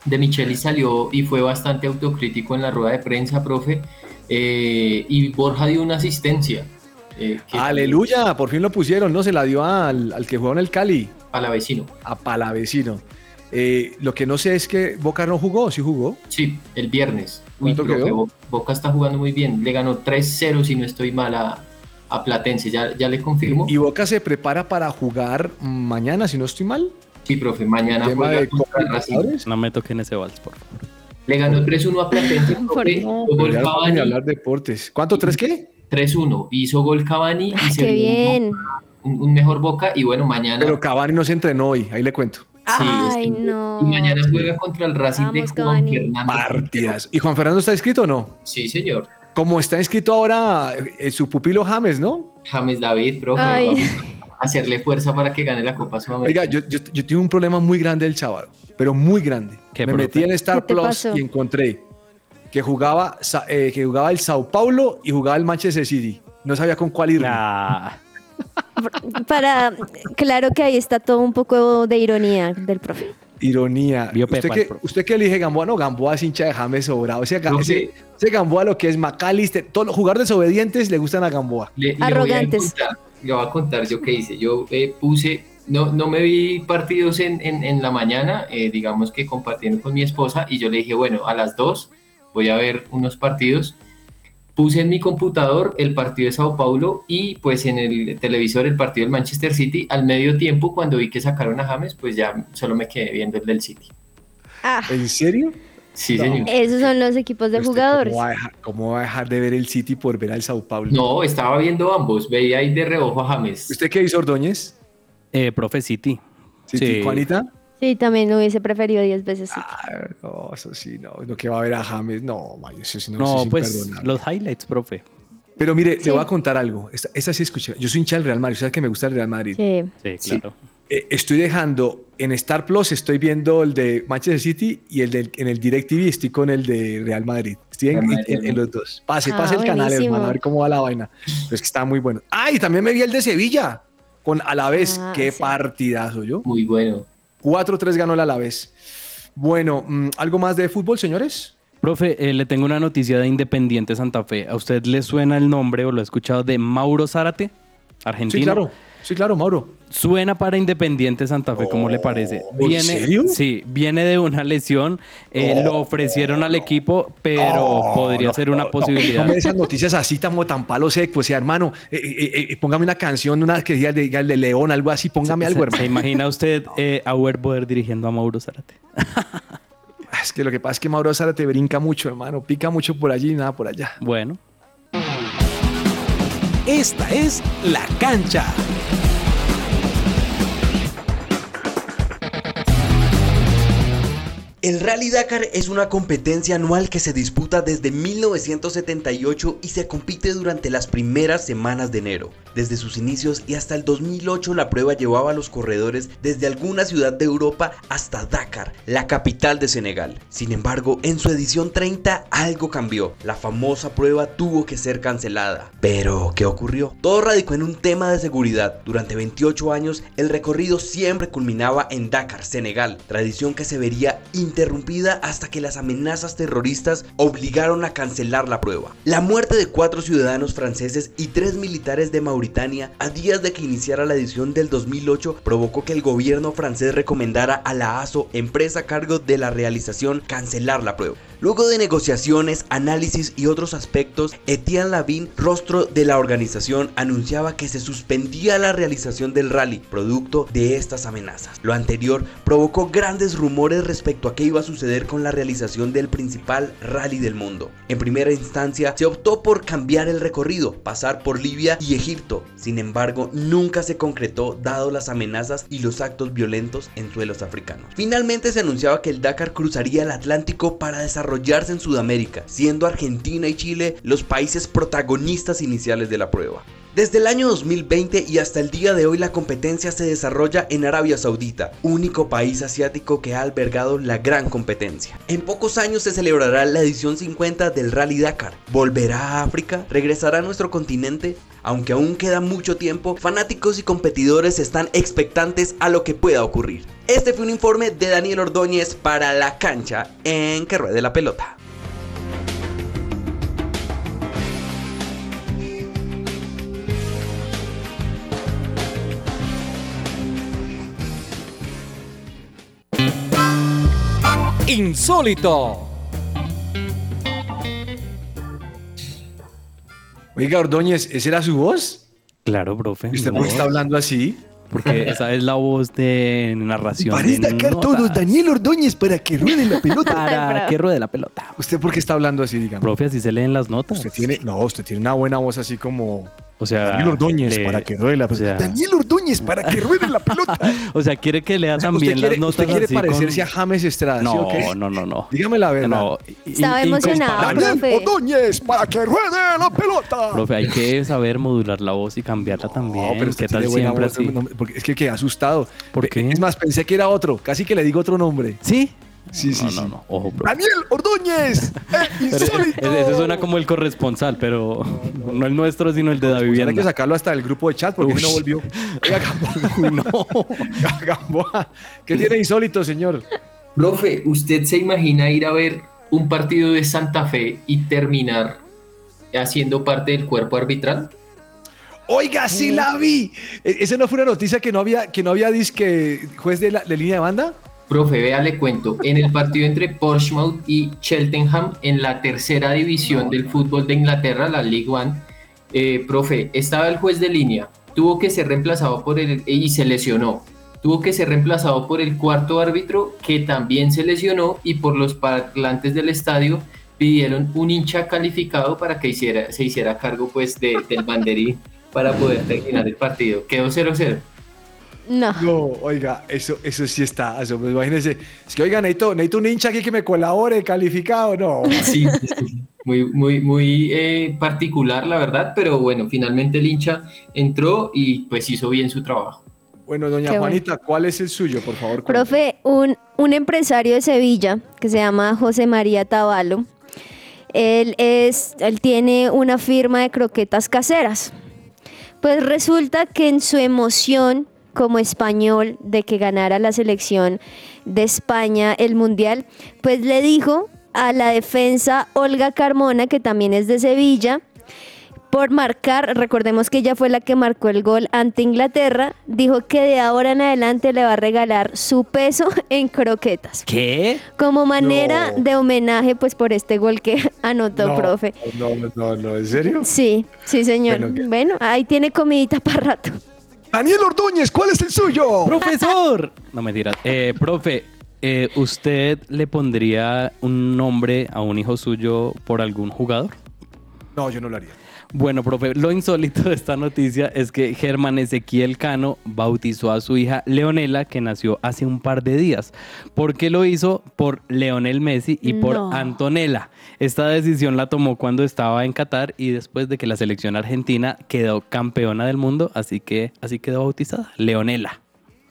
de Micheli salió y fue bastante autocrítico en la rueda de prensa, profe. eh, y Borja dio una asistencia. eh, Aleluya, por fin lo pusieron, ¿no? Se la dio al, al que jugó en el Cali, A la vecino. a Palavecino. Eh, lo que no sé es que Boca no jugó, sí jugó. Sí, el viernes. Uy, ¿Cuánto profe, Boca está jugando muy bien. Le ganó 3-0, si no estoy mal, a, a Platense. ¿Ya, ya le confirmo? Y Boca se prepara para jugar mañana, si no estoy mal. Sí, profe, mañana juega de contra Racing. No me toquen ese vals, por favor. Le ganó 3-1 a Platense, [LAUGHS] profe. Pero gol ya no Cavani, hablar de deportes. ¿Cuánto? ¿Tres qué? 3-1. Hizo gol Cavani y Ah, se qué vio bien. Un, un mejor Boca. Y bueno, mañana... Pero Cavani no se entrenó hoy, ahí le cuento. Sí, Ay, no. Y mañana juega contra el Racing de Juan Cavani. Fernando. Partidas. ¿Y Juan Fernando está inscrito o no? Sí, señor. Como está inscrito ahora eh, su pupilo James, ¿no? James David, profe. Ay. hacerle fuerza para que gane la Copa Sudamericana. Oiga, yo, yo, yo tuve un problema muy grande el sábado, pero muy grande. ¿Qué, Me profe? metí en Star ¿Qué te Plus pasó? y encontré que jugaba, eh, que jugaba el Sao Paulo y jugaba el Manchester City. No sabía con cuál ir. Ah, Para, claro que ahí está todo un poco de ironía del profe. Ironía. ¿Usted profe. ¿Usted qué elige Gamboa? No, Gamboa es hincha de James sobrado. Ese, Ga- No, ese, sí. ese Gamboa lo que es McAllister, todos los jugadores desobedientes le gustan a Gamboa. Le, le voy a Arrogantes. contar- Le voy a contar yo qué hice. Yo eh, puse, no, no me vi partidos en, en, en la mañana, eh, digamos que compartiendo con mi esposa, y yo le dije, bueno, a las 2 voy a ver unos partidos. Puse en mi computador el partido de Sao Paulo y pues en el televisor el partido del Manchester City. Al medio tiempo, cuando vi que sacaron a James, pues ya solo me quedé viendo el del City. Ah, ¿En serio? Sí, No. señor. esos son los equipos de ¿Usted jugadores. ¿Cómo va, a dejar, cómo va a dejar de ver el City por ver al Sao Paulo? No, estaba viendo ambos. Veía ahí de reojo a James. ¿Usted qué hizo, Ordóñez? eh, profe City. City. Sí. ¿Juanita? Sí, también lo hubiese preferido 10 veces. sí. Ah, no, eso sí, no. Lo que va a ver a James, no, man, eso sí no, No, eso pues los highlights, profe. Pero mire, Sí. le voy a contar algo. Esta, esta sí escuché. Yo soy hincha del Real Madrid. ¿Sabes que me gusta el Real Madrid? Sí. Sí, Sí. claro. Eh, estoy dejando en Star Plus, estoy viendo el de Manchester City y el del, en el DirecTV estoy con el de Real Madrid. Estoy en, Real Madrid, en- en ¿no? los dos. Pase, Ah, pase el canal, buenísimo. hermano, a ver cómo va la vaina. Pero es que está muy bueno. Ah, y también me vi el de Sevilla con Alavés. Ah, Qué sí. partidazo yo. Muy bueno. 4-3 ganó el Alavés. Bueno, mm, ¿algo más de fútbol, señores? Profe, eh, le tengo una noticia de Independiente Santa Fe. ¿A usted le suena el nombre o lo ha escuchado de Mauro Zárate? Argentino. Sí, claro. Sí, claro, Mauro. Suena para Independiente Santa Fe, ¿cómo le parece? Oh, ¿en serio? Sí, viene de una lesión. eh, Lo ofrecieron al equipo, pero podría ser una posibilidad. No me esas noticias así tan, tan palo seco. O sea, hermano, eh, eh, póngame una canción, una que diga de, de León, algo así. Póngame algo, ¿Se, hermano. se imagina [LAUGHS] usted a Werboer dirigiendo a Mauro Zárate? Es que lo que pasa es que Mauro Zárate brinca mucho, hermano. Pica mucho por allí y nada por allá. Bueno, Esta es La Cancha. El Rally Dakar es una competencia anual que se disputa desde 1978 y se compite durante las primeras semanas de enero. Desde sus inicios y hasta el 2008 la prueba llevaba a los corredores desde alguna ciudad de Europa hasta Dakar, la capital de Senegal. Sin embargo, en su edición 30 algo cambió. La famosa prueba tuvo que ser cancelada. Pero, ¿qué ocurrió? Todo radicó en un tema de seguridad. Durante 28 años, el recorrido siempre culminaba en Dakar, Senegal, tradición que se vería interrumpida hasta que las amenazas terroristas obligaron a cancelar la prueba. La muerte de cuatro ciudadanos franceses y tres militares de Mauritania a días de que iniciara la edición del 2008 provocó que el gobierno francés recomendara a la ASO, empresa a cargo de la realización, cancelar la prueba. Luego de negociaciones, análisis y otros aspectos, Etienne Lavin, rostro de la organización, anunciaba que se suspendía la realización del rally, producto de estas amenazas. Lo anterior provocó grandes rumores respecto a qué iba a suceder con la realización del principal rally del mundo. En primera instancia, se optó por cambiar el recorrido, pasar por Libia y Egipto. Sin embargo, nunca se concretó dado las amenazas y los actos violentos en suelos africanos. Finalmente se anunciaba que el Dakar cruzaría el Atlántico para en Sudamérica, siendo Argentina y Chile los países protagonistas iniciales de la prueba. Desde el año 2020 y hasta el día de hoy la competencia se desarrolla en Arabia Saudita, único país asiático que ha albergado la gran competencia. En pocos años se celebrará la edición 50 del Rally Dakar. ¿Volverá a África? ¿Regresará a nuestro continente? Aunque aún queda mucho tiempo, fanáticos y competidores están expectantes a lo que pueda ocurrir. Este fue un informe de Daniel Ordóñez para La Cancha en Que Ruede la Pelota. Insólito. Oiga, Ordóñez, ¿esa era su voz? claro, profe. ¿Y usted por qué está hablando así? Porque [LAUGHS] esa es la voz de narración. Para de destacar notas. todos, Daniel Ordóñez para que ruede la pelota. Para que ruede la pelota. ¿Usted por qué está hablando así, digamos? Profe, así se leen las notas. Usted tiene, no, usted tiene una buena voz así como O sea, Daniel Ordóñez le- para que ruede la o sea, Daniel Ordóñez para que ruede la pelota. [LAUGHS] o sea, quiere que lea también ¿Usted quiere, las notas usted quiere así parecerse con- a James Estrada, ¿sí o No, no, no, no. Dígame la verdad. No, Estaba emocionado. Daniel profe. Ordóñez para que ruede la pelota. Profe, hay que saber modular la voz y cambiarla también. No, pero ¿Qué tal siempre voz, así? no, porque es que quedé asustado. ¿Por Pe- qué? Es más, pensé que era otro. Casi que le digo otro nombre. ¿Sí? Sí, sí, no, sí. no, no. Ojo, profe. Daniel Ordóñez. [LAUGHS] eh, ese, suena como el corresponsal, pero no [LAUGHS] el nuestro, sino el de la Pues Hay que vivienda. sacarlo hasta el grupo de chat porque Uy. no volvió. Oiga, Gamboa. [LAUGHS] no. Gamboa. ¿Qué tiene insólito, señor? Profe, ¿usted se imagina ir a ver un partido de Santa Fe y terminar haciendo parte del cuerpo arbitral? Oiga, sí la vi. ¿E- ¿Esa no fue una noticia que no había, que no había disque juez de, la, de línea de banda? Profe, vea, le cuento, en el partido entre Portsmouth y Cheltenham en la tercera división del fútbol de Inglaterra, la League One, eh, profe, estaba el juez de línea, tuvo que ser reemplazado por el, y se lesionó, tuvo que ser reemplazado por el cuarto árbitro que también se lesionó y por los parlantes del estadio pidieron un hincha calificado para que se hiciera cargo pues de- del banderín para poder terminar el partido. Quedó 0-0. No. No, oiga, eso, eso sí está. Eso, pues, imagínense. Es que, oiga, necesito, necesito un hincha aquí que me colabore, calificado. No. Sí, sí, muy, muy, muy eh, particular, la verdad, pero bueno, finalmente el hincha entró y pues hizo bien su trabajo. Bueno, doña Qué bueno. Juanita, ¿cuál es el suyo, por favor? cuente. Profe, un, un empresario de Sevilla que se llama José María Tabalo, él, es, él tiene una firma de croquetas caseras. Pues resulta que en su emoción como español de que ganara la selección de España el Mundial, pues le dijo a la defensa Olga Carmona, que también es de Sevilla, por marcar, recordemos que ella fue la que marcó el gol ante Inglaterra, dijo que de ahora en adelante le va a regalar su peso [LAUGHS] en croquetas. ¿Qué? Como manera No. de homenaje, pues por este gol que [LAUGHS] anotó, no, profe. No, no, no, ¿en serio? Sí, sí, señor. Bueno. Bueno, ahí tiene comidita [LAUGHS] para rato. Daniel Ordóñez, ¿cuál es el suyo? ¡Profesor! No mentiras. Eh, profe, eh, ¿usted le pondría un nombre a un hijo suyo por algún jugador? No, yo no lo haría. Bueno, profe, lo insólito de esta noticia es que Germán Ezequiel Cano bautizó a su hija Leonela, que nació hace un par de días. ¿Por qué lo hizo? Por Leonel Messi y por No. Antonella. Esta decisión la tomó cuando estaba en Qatar y después de que la selección argentina quedó campeona del mundo, así que así quedó bautizada, Leonela.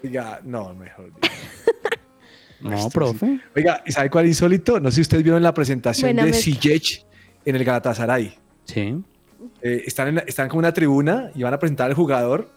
Oiga, no, mejor. [LAUGHS] No, profe. Oiga, ¿y sabe cuál es insólito? No sé si ustedes vieron la presentación Buena de. Ziyech en el Galatasaray. Sí. Eh, están, en, están como una tribuna y van a presentar al jugador,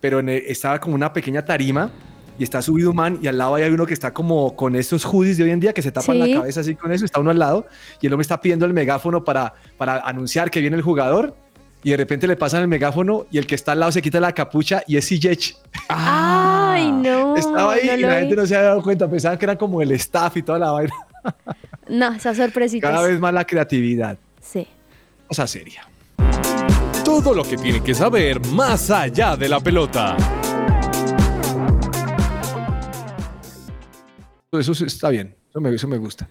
pero en el- estaba como una pequeña tarima y está subido un man y al lado hay uno que está como con estos hoodies de hoy en día que se tapan Sí. la cabeza así con eso, está uno al lado y el hombre está pidiendo el megáfono para, para anunciar que viene el jugador y de repente le pasan el megáfono y el que está al lado se quita la capucha y es Ziyech. Ay, no. estaba ahí no y la vi. gente no se había dado cuenta, pensaban que era como el staff y toda la vaina. No, esa sorpresita. Cada vez más la creatividad. Sí. Cosa seria. Todo lo que tiene que saber más allá de la pelota. Eso está bien, eso me, gusta.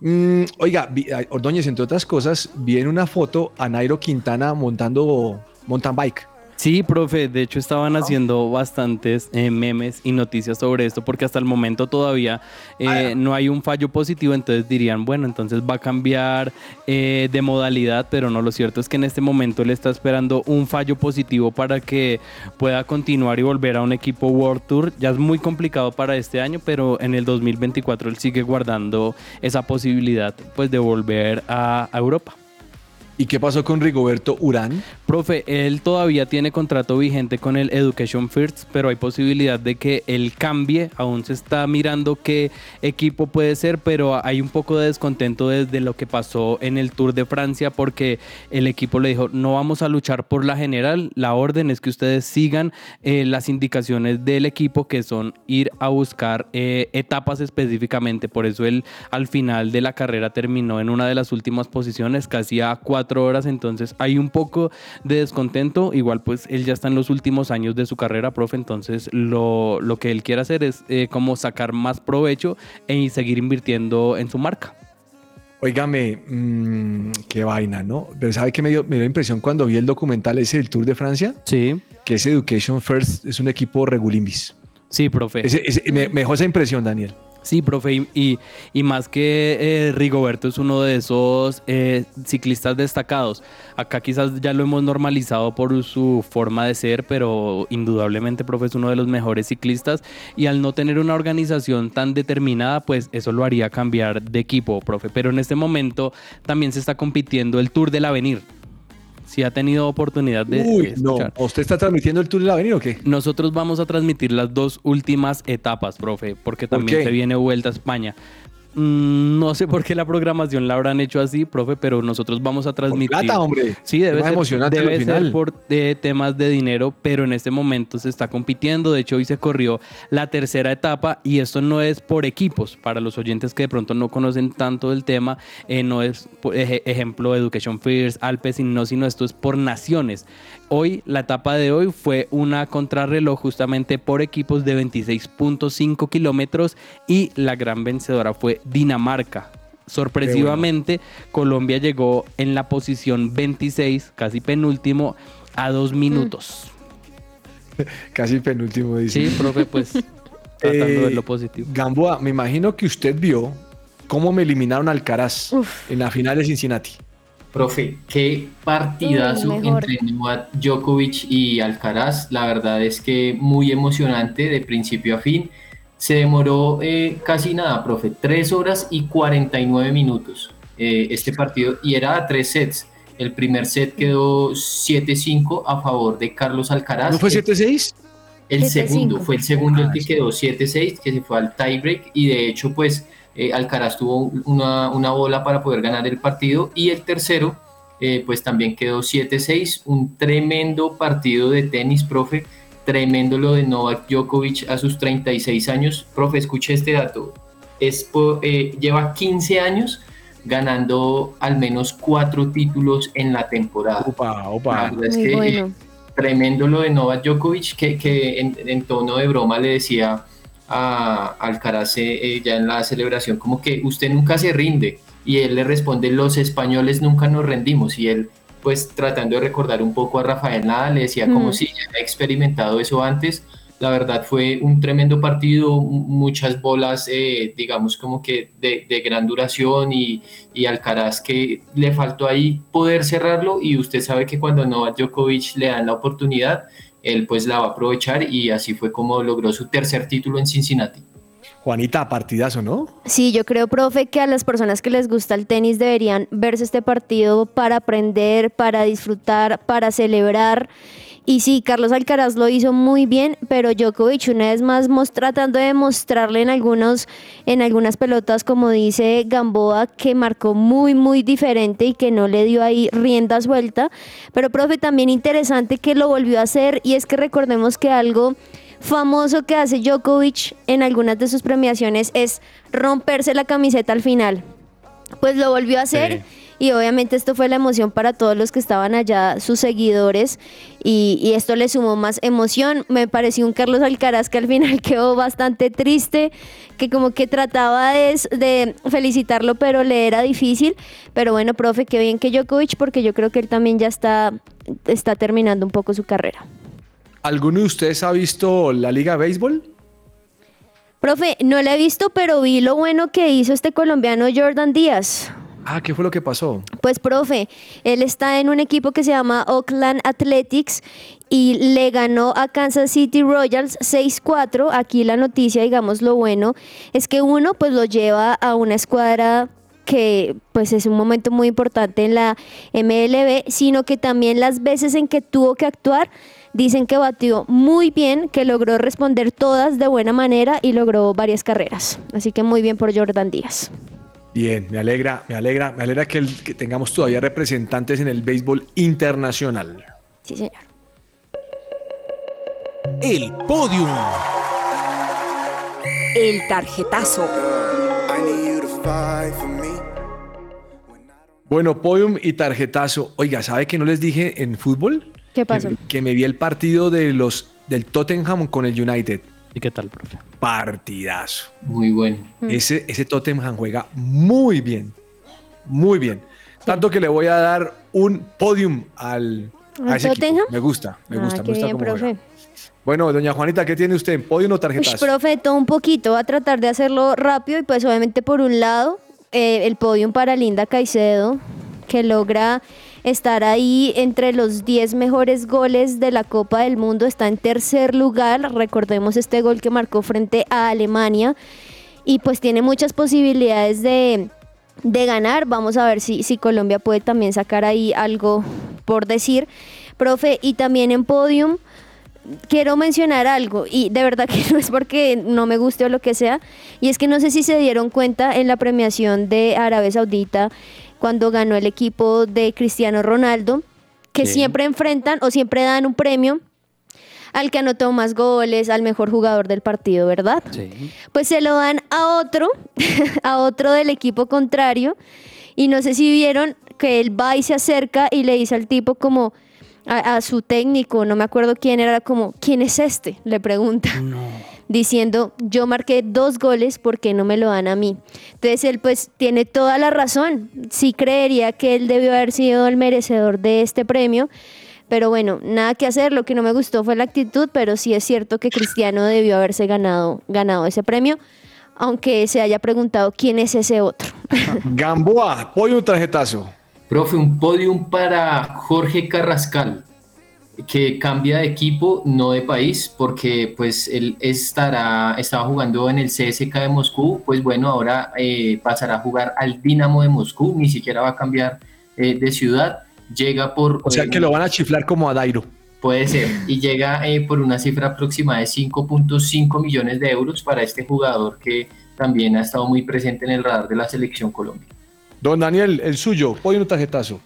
Mm, oiga, Ordóñez, entre otras cosas, vi en una foto a Nairo Quintana montando mountain bike. Sí, profe, de hecho estaban haciendo bastantes eh, memes y noticias sobre esto porque hasta el momento todavía eh, no hay un fallo positivo, entonces dirían, bueno, entonces va a cambiar eh, de modalidad, pero no, lo cierto es que en este momento le está esperando un fallo positivo para que pueda continuar y volver a un equipo World Tour. Ya es muy complicado para este año, pero en el 2024 él sigue guardando esa posibilidad pues de volver a- a Europa. ¿Y qué pasó con Rigoberto Urán? Profe, él todavía tiene contrato vigente con el Education First, pero hay posibilidad de que él cambie. Aún se está mirando qué equipo puede ser, pero hay un poco de descontento desde lo que pasó en el Tour de Francia porque el equipo le dijo, no vamos a luchar por la general, la orden es que ustedes sigan eh, las indicaciones del equipo que son ir a buscar eh, etapas específicamente. Por eso él al final de la carrera terminó en una de las últimas posiciones, casi a cuatro horas. Entonces hay un poco de descontento. Igual pues él ya está en los últimos años de su carrera, profe. Entonces lo, lo que él quiere hacer es eh, como sacar más provecho e seguir invirtiendo en su marca. Óigame, mm, qué vaina, ¿no? Pero ¿sabe qué me dio, me dio impresión cuando vi el documental ese del Tour de Francia? Sí. Que ese Education First es un equipo regulimbis. Sí, profe. Ese- ese- me, me dejó esa impresión, Daniel. Sí, profe, y, y, más que eh, Rigoberto es uno de esos eh, ciclistas destacados. Acá quizás ya lo hemos normalizado por su forma de ser, pero indudablemente, profe, es uno de los mejores ciclistas. Y al no tener una organización tan determinada, pues eso lo haría cambiar de equipo, profe. Pero en este momento también se está compitiendo el Tour del Avenir. Si ha tenido oportunidad de, Uy, no. ¿Usted está transmitiendo el Tour del Avenir o qué? Nosotros vamos a transmitir las dos últimas etapas, profe, porque ¿Por también se viene vuelta a España. Mm, No sé por qué la programación la habrán hecho así, profe, pero nosotros vamos a Por transmitir. plata, hombre. Sí, debe ser, emocionante debe al ser final. por eh, temas de dinero, pero en este momento se está compitiendo. De hecho, hoy se corrió la tercera etapa y esto no es por equipos. Para los oyentes que de pronto no conocen tanto del tema, eh, no es, por ej- ejemplo, Education First, Alpes, sino, sino esto es por naciones. Hoy, la etapa de hoy fue una contrarreloj justamente por equipos de 26.5 kilómetros y la gran vencedora fue Dinamarca. Sorpresivamente, Colombia llegó en la posición 26, casi penúltimo, a dos minutos. [LAUGHS] Casi penúltimo, dice. Sí, profe, pues [LAUGHS] tratando de Eh, ver lo positivo. Gamboa, me imagino que usted vio cómo me eliminaron a Alcaraz Uf. en la final de Cincinnati. Profe, qué partidazo Mm, entre Novak Djokovic y Alcaraz. La verdad es que muy emocionante de principio a fin. Se demoró eh, casi nada, profe, 3 horas y 49 minutos eh, este partido y era a tres sets. El primer set quedó 7-5 a favor de Carlos Alcaraz. ¿No fue El- 7-6? el 7-5. segundo, fue el segundo el Ah, que sí. quedó 7-6, que se fue al tiebreak y de hecho pues eh, Alcaraz tuvo una, una bola para poder ganar el partido y el tercero eh, pues también quedó 7-6, un tremendo partido de tenis, profe, tremendo lo de Novak Djokovic a sus 36 años, profe, escuche este dato, es eh, lleva 15 años ganando al menos cuatro títulos en la temporada. Opa, La opa. verdad es Muy que, eh, bueno. tremendo lo de Novak Djokovic, que, que en, en tono de broma le decía a Alcaraz eh, eh, ya en la celebración, como que usted nunca se rinde. Y él le responde, los españoles nunca nos rendimos. Y él, pues tratando de recordar un poco a Rafael Nadal, le decía como Mm. si ya había experimentado eso antes. La verdad fue un tremendo partido, mu- muchas bolas, eh, digamos como que de, de gran duración y, y Alcaraz que le faltó ahí poder cerrarlo y usted sabe que cuando Novak Djokovic le dan la oportunidad, él pues la va a aprovechar y así fue como logró su tercer título en Cincinnati. Juanita, partidazo, ¿no? Sí, yo creo, profe, que a las personas que les gusta el tenis deberían verse este partido para aprender, para disfrutar, para celebrar. Y sí, Carlos Alcaraz lo hizo muy bien, pero Djokovic una vez más tratando de mostrarle en algunos en algunas pelotas como dice Gamboa que marcó muy muy diferente y que no le dio ahí rienda suelta, pero profe también interesante que lo volvió a hacer y es que recordemos que algo famoso que hace Djokovic en algunas de sus premiaciones es romperse la camiseta al final. Pues lo volvió a hacer y obviamente esto fue la emoción para todos los que estaban allá, sus seguidores, y, y esto le sumó más emoción. Me pareció un Carlos Alcaraz que al final [LAUGHS] quedó bastante triste, que como que trataba de, de felicitarlo, pero le era difícil. Pero bueno, profe, qué bien que Djokovic, porque yo creo que él también ya está, está terminando un poco su carrera. ¿Alguno de ustedes ha visto la Liga de Béisbol? Profe, no la he visto, pero vi lo bueno que hizo este colombiano Jordan Díaz. Ah, ¿qué fue lo que pasó? Pues, profe, él está en un equipo que se llama Oakland Athletics y le ganó a Kansas City Royals 6-4. Aquí la noticia, digamos, lo bueno es que uno, pues lo lleva a una escuadra que pues es un momento muy importante en la MLB, sino que también las veces en que tuvo que actuar, dicen que batió muy bien, que logró responder todas de buena manera y logró varias carreras. Así que muy bien por Jordan Díaz. Bien, me alegra, me alegra, me alegra que, el- que tengamos todavía representantes en el béisbol internacional. Sí, señor. El podium. El tarjetazo. Bueno, podium y tarjetazo. Oiga, ¿sabe que no les dije en fútbol? ¿Qué pasó? Que, que me vi el partido de los del Tottenham con el United. ¿Y qué tal, profe? Partidazo. Muy bueno. Ese, ese Tottenham juega muy bien. Muy bien. Tanto que le voy a dar un podium al a ¿Al ese. Tottenham? Me gusta, me Ah, gusta, qué me gusta bien, cómo profe. juega. Bueno, doña Juanita, ¿qué tiene usted? ¿Podium o tarjetazo? profe, todo un poquito. Va a tratar de hacerlo rápido y pues obviamente por un lado eh, el podium para Linda Caicedo, que logra estar ahí entre los 10 mejores goles de la Copa del Mundo. Está en tercer lugar. Recordemos este gol que marcó frente a Alemania. Y pues tiene muchas posibilidades de, de ganar. Vamos a ver si, si Colombia puede también sacar ahí algo por decir. Profe, y también en podium quiero mencionar algo y de verdad [LAUGHS] que no es porque no me guste o lo que sea y es que no sé si se dieron cuenta en la premiación de Arabia Saudita cuando ganó el equipo de Cristiano Ronaldo que Sí. siempre enfrentan o siempre dan un premio al que anotó más goles, al mejor jugador del partido, ¿verdad? Sí. Pues se lo dan a otro, [LAUGHS] a otro del equipo contrario. Y no sé si vieron que él va y se acerca y le dice al tipo como a, a su técnico, no me acuerdo quién era, como, ¿quién es este? Le pregunta. Diciendo, yo marqué dos goles, ¿por qué no me lo dan a mí? Entonces él pues tiene toda la razón. Sí creería que él debió haber sido el merecedor de este premio. Pero bueno, nada que hacer, lo que no me gustó fue la actitud, pero sí es cierto que Cristiano debió haberse ganado, ganado ese premio, aunque se haya preguntado quién es ese otro. [LAUGHS] Gamboa, pone un tarjetazo. Profe, un podium para Jorge Carrascal, que cambia de equipo, no de país, porque pues él estará, estaba jugando en el CSK de Moscú, pues bueno, ahora eh, pasará a jugar al Dinamo de Moscú, ni siquiera va a cambiar eh, de ciudad, llega por... O sea eh, que lo van a chiflar como a Dairo. Puede ser, y llega eh, por una cifra aproximada de 5.5 millones de euros para este jugador que también ha estado muy presente en el radar de la selección Colombia. Don Daniel, el suyo, pone un tarjetazo.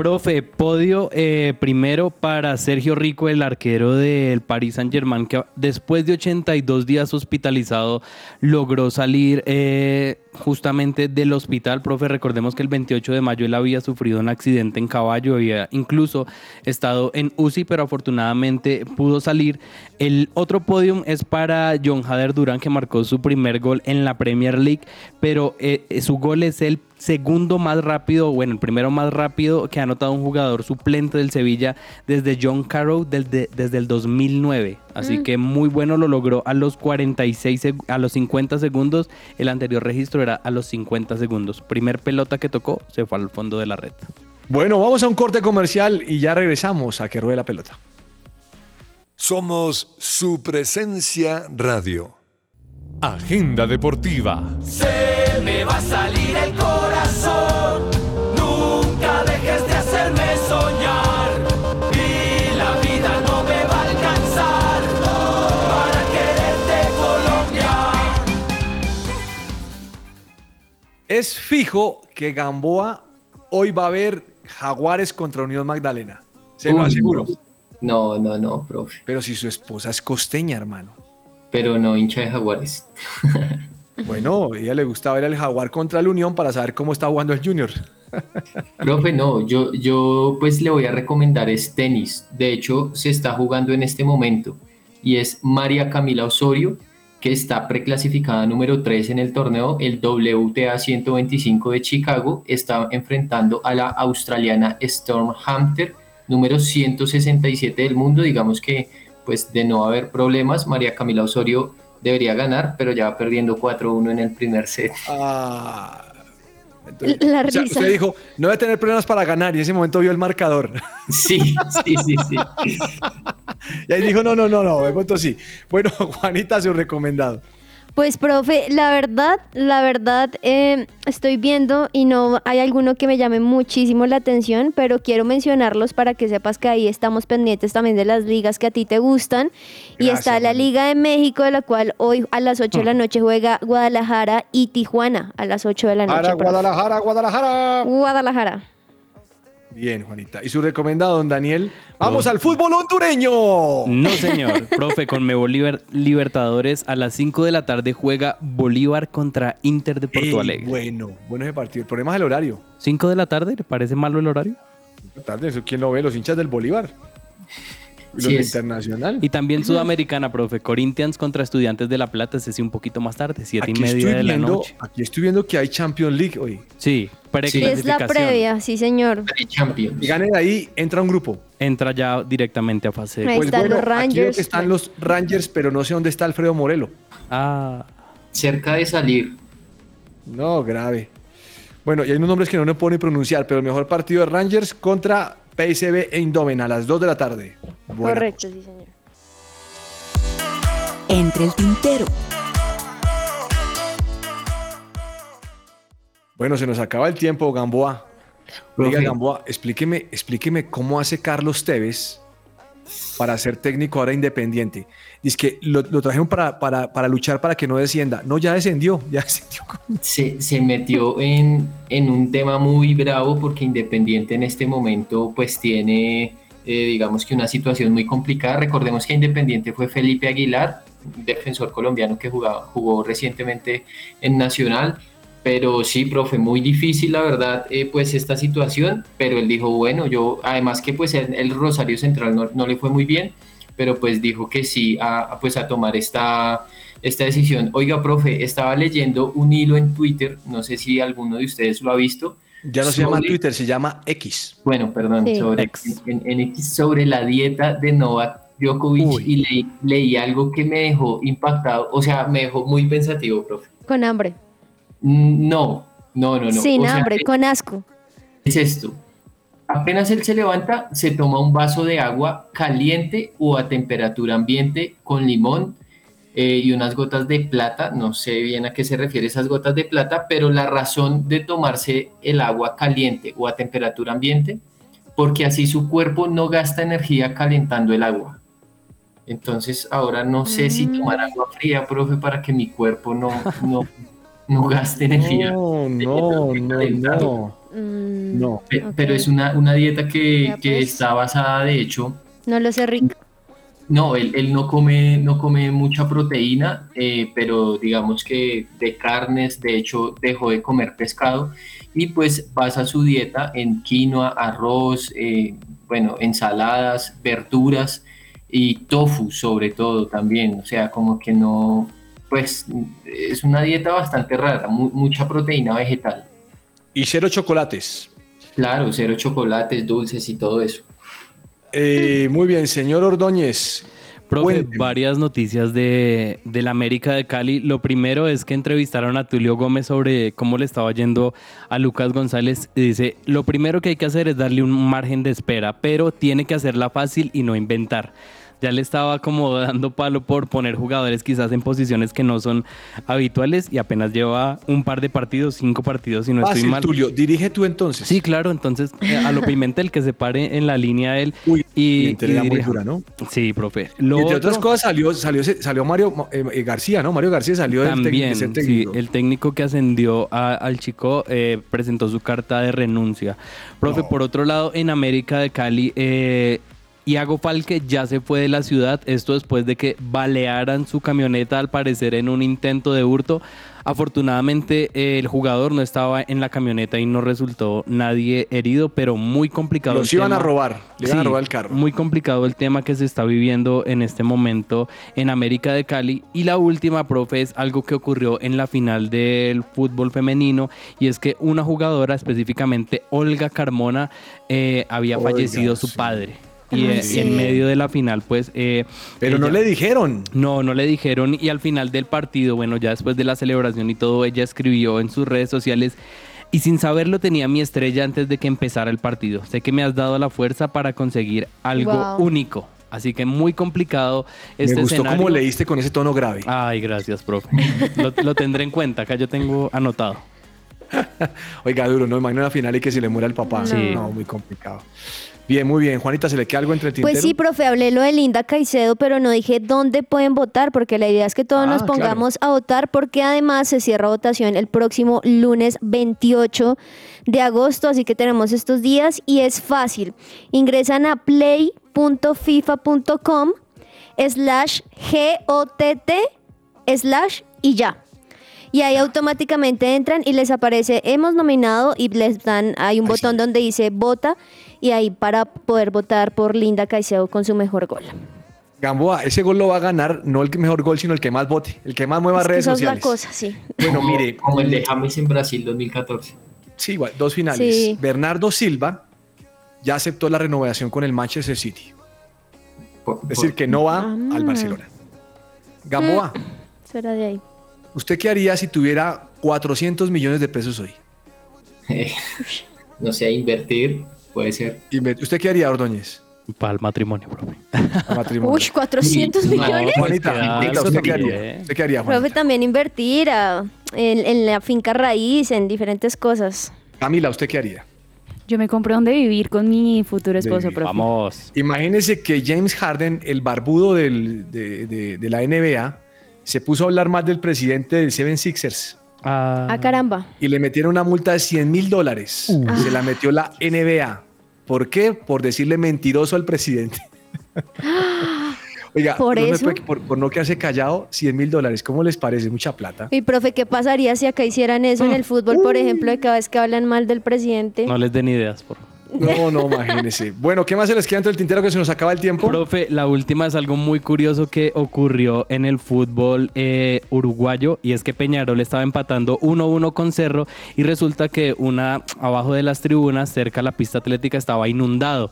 Profe, podio eh, primero para Sergio Rico, el arquero del Paris Saint Germain, que después de 82 días hospitalizado logró salir eh, justamente del hospital. Profe, recordemos que el 28 de mayo él había sufrido un accidente en caballo, había incluso estado en UCI, pero afortunadamente pudo salir. El otro podium es para John Hader Durán, que marcó su primer gol en la Premier League, pero eh, su gol es el segundo más rápido, bueno, el primero más rápido que ha anotado un jugador suplente del Sevilla desde John Carroll desde el 2009. Así Mm. que muy bueno lo logró a los 46, seg- a los 50 segundos. El anterior registro era a los 50 segundos. Primer pelota que tocó se fue al fondo de la red. Bueno, vamos a un corte comercial y ya regresamos a que ruede la pelota. Somos su presencia radio. Agenda deportiva. Se me va a salir el Es fijo que Gamboa hoy va a ver Jaguares contra Unión Magdalena. Se lo aseguro. No, no, no, profe. Pero si su esposa es costeña, hermano. Pero no hincha de Jaguares. [LAUGHS] Bueno, a ella le gusta ver el Jaguar contra la Unión para saber cómo está jugando el Junior. [LAUGHS] Profe, no, yo, yo pues le voy a recomendar es tenis. De hecho, se está jugando en este momento y es María Camila Osorio, que está preclasificada número 3 en el torneo, el WTA 125 de Chicago, está enfrentando a la australiana Storm Hunter, número 167 del mundo. Digamos que pues de no haber problemas, María Camila Osorio debería ganar, pero ya va perdiendo 4-1 en el primer set. Ah. Entonces, La o sea, risa. usted dijo, no voy a tener problemas para ganar y en ese momento vio el marcador. Sí, sí, sí, sí. [LAUGHS] Y ahí dijo, no, no, no, no, de pronto sí. Bueno, [LAUGHS] Juanita, su recomendado. Pues, profe, la verdad, la verdad, eh, estoy viendo y no hay alguno que me llame muchísimo la atención, pero quiero mencionarlos para que sepas que ahí estamos pendientes también de las ligas que a ti te gustan. y está la. Liga de México, de la cual hoy a las 8 de la noche juega Guadalajara y Tijuana a las 8 de la noche. Para. Guadalajara, Guadalajara. Guadalajara. Bien, Juanita. ¿Y su recomendado, don Daniel? ¡Vamos al fútbol hondureño! No, señor. [LAUGHS] Profe, con Bolívar Libertadores a las 5 de la tarde juega Bolívar contra Inter de Porto Ey, Alegre. bueno, bueno ese partido. El problema es el horario. 5 de la tarde, ¿le parece malo el horario? Tarde, eso quién lo ve, los hinchas del Bolívar. Sí. Internacional. Y también Sudamericana, profe. Corinthians contra Estudiantes de La Plata, ese sí un poquito más tarde, 7 y media estoy, de la viendo, noche. aquí estoy viendo que hay Champions League hoy. Sí, Y es la previa, sí, señor. Champions. Y gane de ahí, entra un grupo. Entra ya directamente a fase de Ahí Pues están bueno, los Rangers. que están los Rangers, pero no sé dónde está Alfredo Morelo. Ah, Cerca de salir. No, grave. Bueno, y hay unos nombres que no me puedo ni pronunciar, pero el mejor partido de Rangers contra PSV Eindhoven a las 2 de la tarde. Buena Correcto, sí, señor. Entre el tintero. Bueno, se nos acaba el tiempo, Gamboa. Oiga. Gamboa, explíqueme, explíqueme cómo hace Carlos Tevez para ser técnico ahora independiente. Dice que lo, lo trajeron para, para, para luchar para que no descienda. No, ya descendió, [LAUGHS] ya descendió. se, se metió en, en un tema muy bravo porque Independiente en este momento pues tiene eh, digamos que una situación muy complicada. Recordemos que Independiente fue Felipe Aguilar, defensor colombiano que jugaba, jugó recientemente en Nacional. Pero sí, profe, muy difícil la verdad, eh, pues esta situación, pero él dijo, bueno, yo, además que pues el, el Rosario Central no, no le fue muy bien, pero pues dijo que sí a, a, pues a tomar esta, esta decisión. Oiga, profe, estaba leyendo un hilo en Twitter, no sé si alguno de ustedes lo ha visto, Ya no se llama Twitter, se llama X. Bueno, perdón, Sí. sobre, Ex. en, en X sobre la dieta de Novak Djokovic Uy. y leí, leí algo que me dejó impactado, o sea, me dejó muy pensativo, profe. Con hambre. Mm, No, no, no, no. Sin o sea, hambre, con asco. es esto. Apenas él se levanta, se toma un vaso de agua caliente o a temperatura ambiente con limón eh, y unas gotas de plata. No sé bien a qué se refiere esas gotas de plata, pero la razón de tomarse el agua caliente o a temperatura ambiente, porque así su cuerpo no gasta energía calentando el agua. Entonces ahora no sé si Mm. tomar agua fría, profe, para que mi cuerpo no, no, [LAUGHS] [LAUGHS] no gaste energía. No, no, no, no. Mm. Pe-. Pero es una, una dieta que, Ya, que pues. está basada, de hecho, No lo sé, Rick. no, él, él no, come, no come mucha proteína, eh, pero digamos que de carnes, de hecho, dejó de comer pescado y pues basa su dieta en quinoa, arroz, eh, bueno, ensaladas, verduras y tofu sobre todo también, o sea, como que no, pues es una dieta bastante rara, mu- mucha proteína vegetal. Y cero chocolates. Claro, cero chocolates, dulces y todo eso. Eh, muy bien, señor Ordóñez. Profe, Cuénteme. varias noticias de, de la América de Cali. Lo primero es que entrevistaron a Tulio Gómez sobre cómo le estaba yendo a Lucas González y dice, lo primero que hay que hacer es darle un margen de espera, pero tiene que hacerla fácil y no inventar. Ya le estaba como dando palo por poner jugadores quizás en posiciones que no son habituales y apenas lleva un par de partidos, cinco partidos si no estoy Fácil, mal. Tulio. Dirige tú entonces. Sí, claro, entonces eh, a lo Pimentel que se pare en la línea él Uy, y, muy dura, ¿no? Sí, profe. Y entre otras cosas salió, salió, salió Mario eh, eh, García, ¿no? Mario García salió del También, de ser sí, técnico. el técnico que ascendió a- al chico eh, presentó su carta de renuncia. Profe, No. por otro lado, en América de Cali, eh, Iago Falque ya se fue de la ciudad, esto después de que balearan su camioneta al parecer en un intento de hurto. Afortunadamente el jugador no estaba en la camioneta y no resultó nadie herido, pero muy complicado. Los el iban a tema. robar, le iban a robar el carro. Muy complicado el tema que se está viviendo en este momento en América de Cali. Y la última, profe, es algo que ocurrió en la final del fútbol femenino y es que una jugadora, específicamente Olga Carmona, eh, había fallecido su sí. padre. Y, Ah, eh, sí. en medio de la final, pues... eh, Pero no le dijeron. no, no le dijeron y al final del partido, bueno, ya después de la celebración y todo, ella escribió en sus redes sociales y sin saberlo tenía mi estrella antes de que empezara el partido. Sé que me has dado la fuerza para conseguir algo Wow. único. Así que muy complicado este Me gustó escenario. cómo leíste con ese tono grave. Ay, gracias, profe. lo, lo tendré en cuenta, acá yo tengo anotado. [LAUGHS] Oiga, duro, ¿no? Imagina una final y que se le muera el papá. Sí. No, muy complicado. Bien, muy bien. Juanita, ¿se le queda algo entre el tintero? Pues sí, profe, hablé lo de Linda Caicedo, pero no dije dónde pueden votar, porque la idea es que todos Ah, nos pongamos a votar, porque además se cierra votación el próximo lunes 28 de agosto, así que tenemos estos días y es fácil. Ingresan a play.fifa.com slash G-O-T-T slash y ya. Y ahí automáticamente entran y les aparece hemos nominado y les dan, hay un botón donde dice vota y ahí para poder votar por Linda Caicedo con su mejor gol. Gamboa, ese gol lo va a ganar no el que mejor gol, sino el que más vote, el que más mueva Es que redes eso es la sociales. cosa, sí. Bueno, Como- mire, Como el de James en Brasil 2014. sí, igual, dos finales. Sí. Bernardo Silva ya aceptó la renovación con el Manchester City. Por- Es decir, que no va Ah. al Barcelona. Gamboa, Será de ahí. ¿usted qué haría si tuviera 400 millones de pesos hoy? [LAUGHS] no sé, invertir, puede ser. Inve- ¿Usted qué haría, Ordóñez? Para el matrimonio, profe. Matrimonio. Uy, 400 Sí, millones. Juanita, Queda Juanita, ¿usted qué haría? ¿Usted qué haría, Profe, también invertir a- en, en la finca raíz, en diferentes cosas. Camila, ¿usted qué haría? Yo me compré donde vivir con mi futuro esposo, profe. Vamos. Imagínese que James Harden, el barbudo del- de, de- de la NBA, se puso a hablar más del presidente del Seven Sixers Ah, Ah, caramba. y le metieron una multa de 100 mil dólares. Se la metió la NBA. ¿Por qué? Por decirle mentiroso al presidente. [GASPS] Oiga, ¿Por no me eso? puede- por, por no quedarse callado, 100 mil dólares. ¿Cómo les parece? Mucha plata. Y profe, ¿qué pasaría si acá hicieran eso en el [GASPS] fútbol, por ejemplo, de cada vez que hablan mal del presidente? No les den ideas, por favor. No, no, imagínese. Bueno, ¿qué más se les queda entre el tintero que se nos acaba el tiempo? Profe, la última es algo muy curioso que ocurrió en el fútbol eh, uruguayo y es que Peñarol estaba empatando 1-1 con Cerro y resulta que una abajo de las tribunas, cerca de la pista atlética, estaba inundado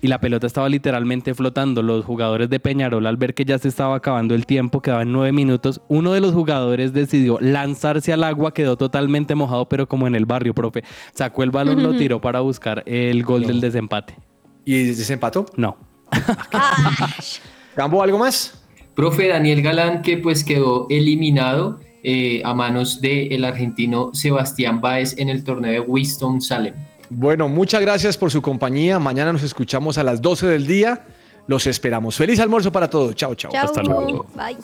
y la pelota estaba literalmente flotando. Los jugadores de Peñarol, al ver que ya se estaba acabando el tiempo, quedaban nueve minutos, uno de los jugadores decidió lanzarse al agua, quedó totalmente mojado, pero como en el barrio, profe. Sacó el balón, lo tiró para buscar el gol del desempate. ¿Y desempató? No. ¿Cambo [LAUGHS] algo más? Profe Daniel Galán, que pues quedó eliminado eh, a manos del argentino Sebastián Báez en el torneo de Winston Salem. Bueno, muchas gracias por su compañía. Mañana nos escuchamos a las 12 del día. Los esperamos. Feliz almuerzo para todos. Chao, chao. Chao. Hasta luego. Bye.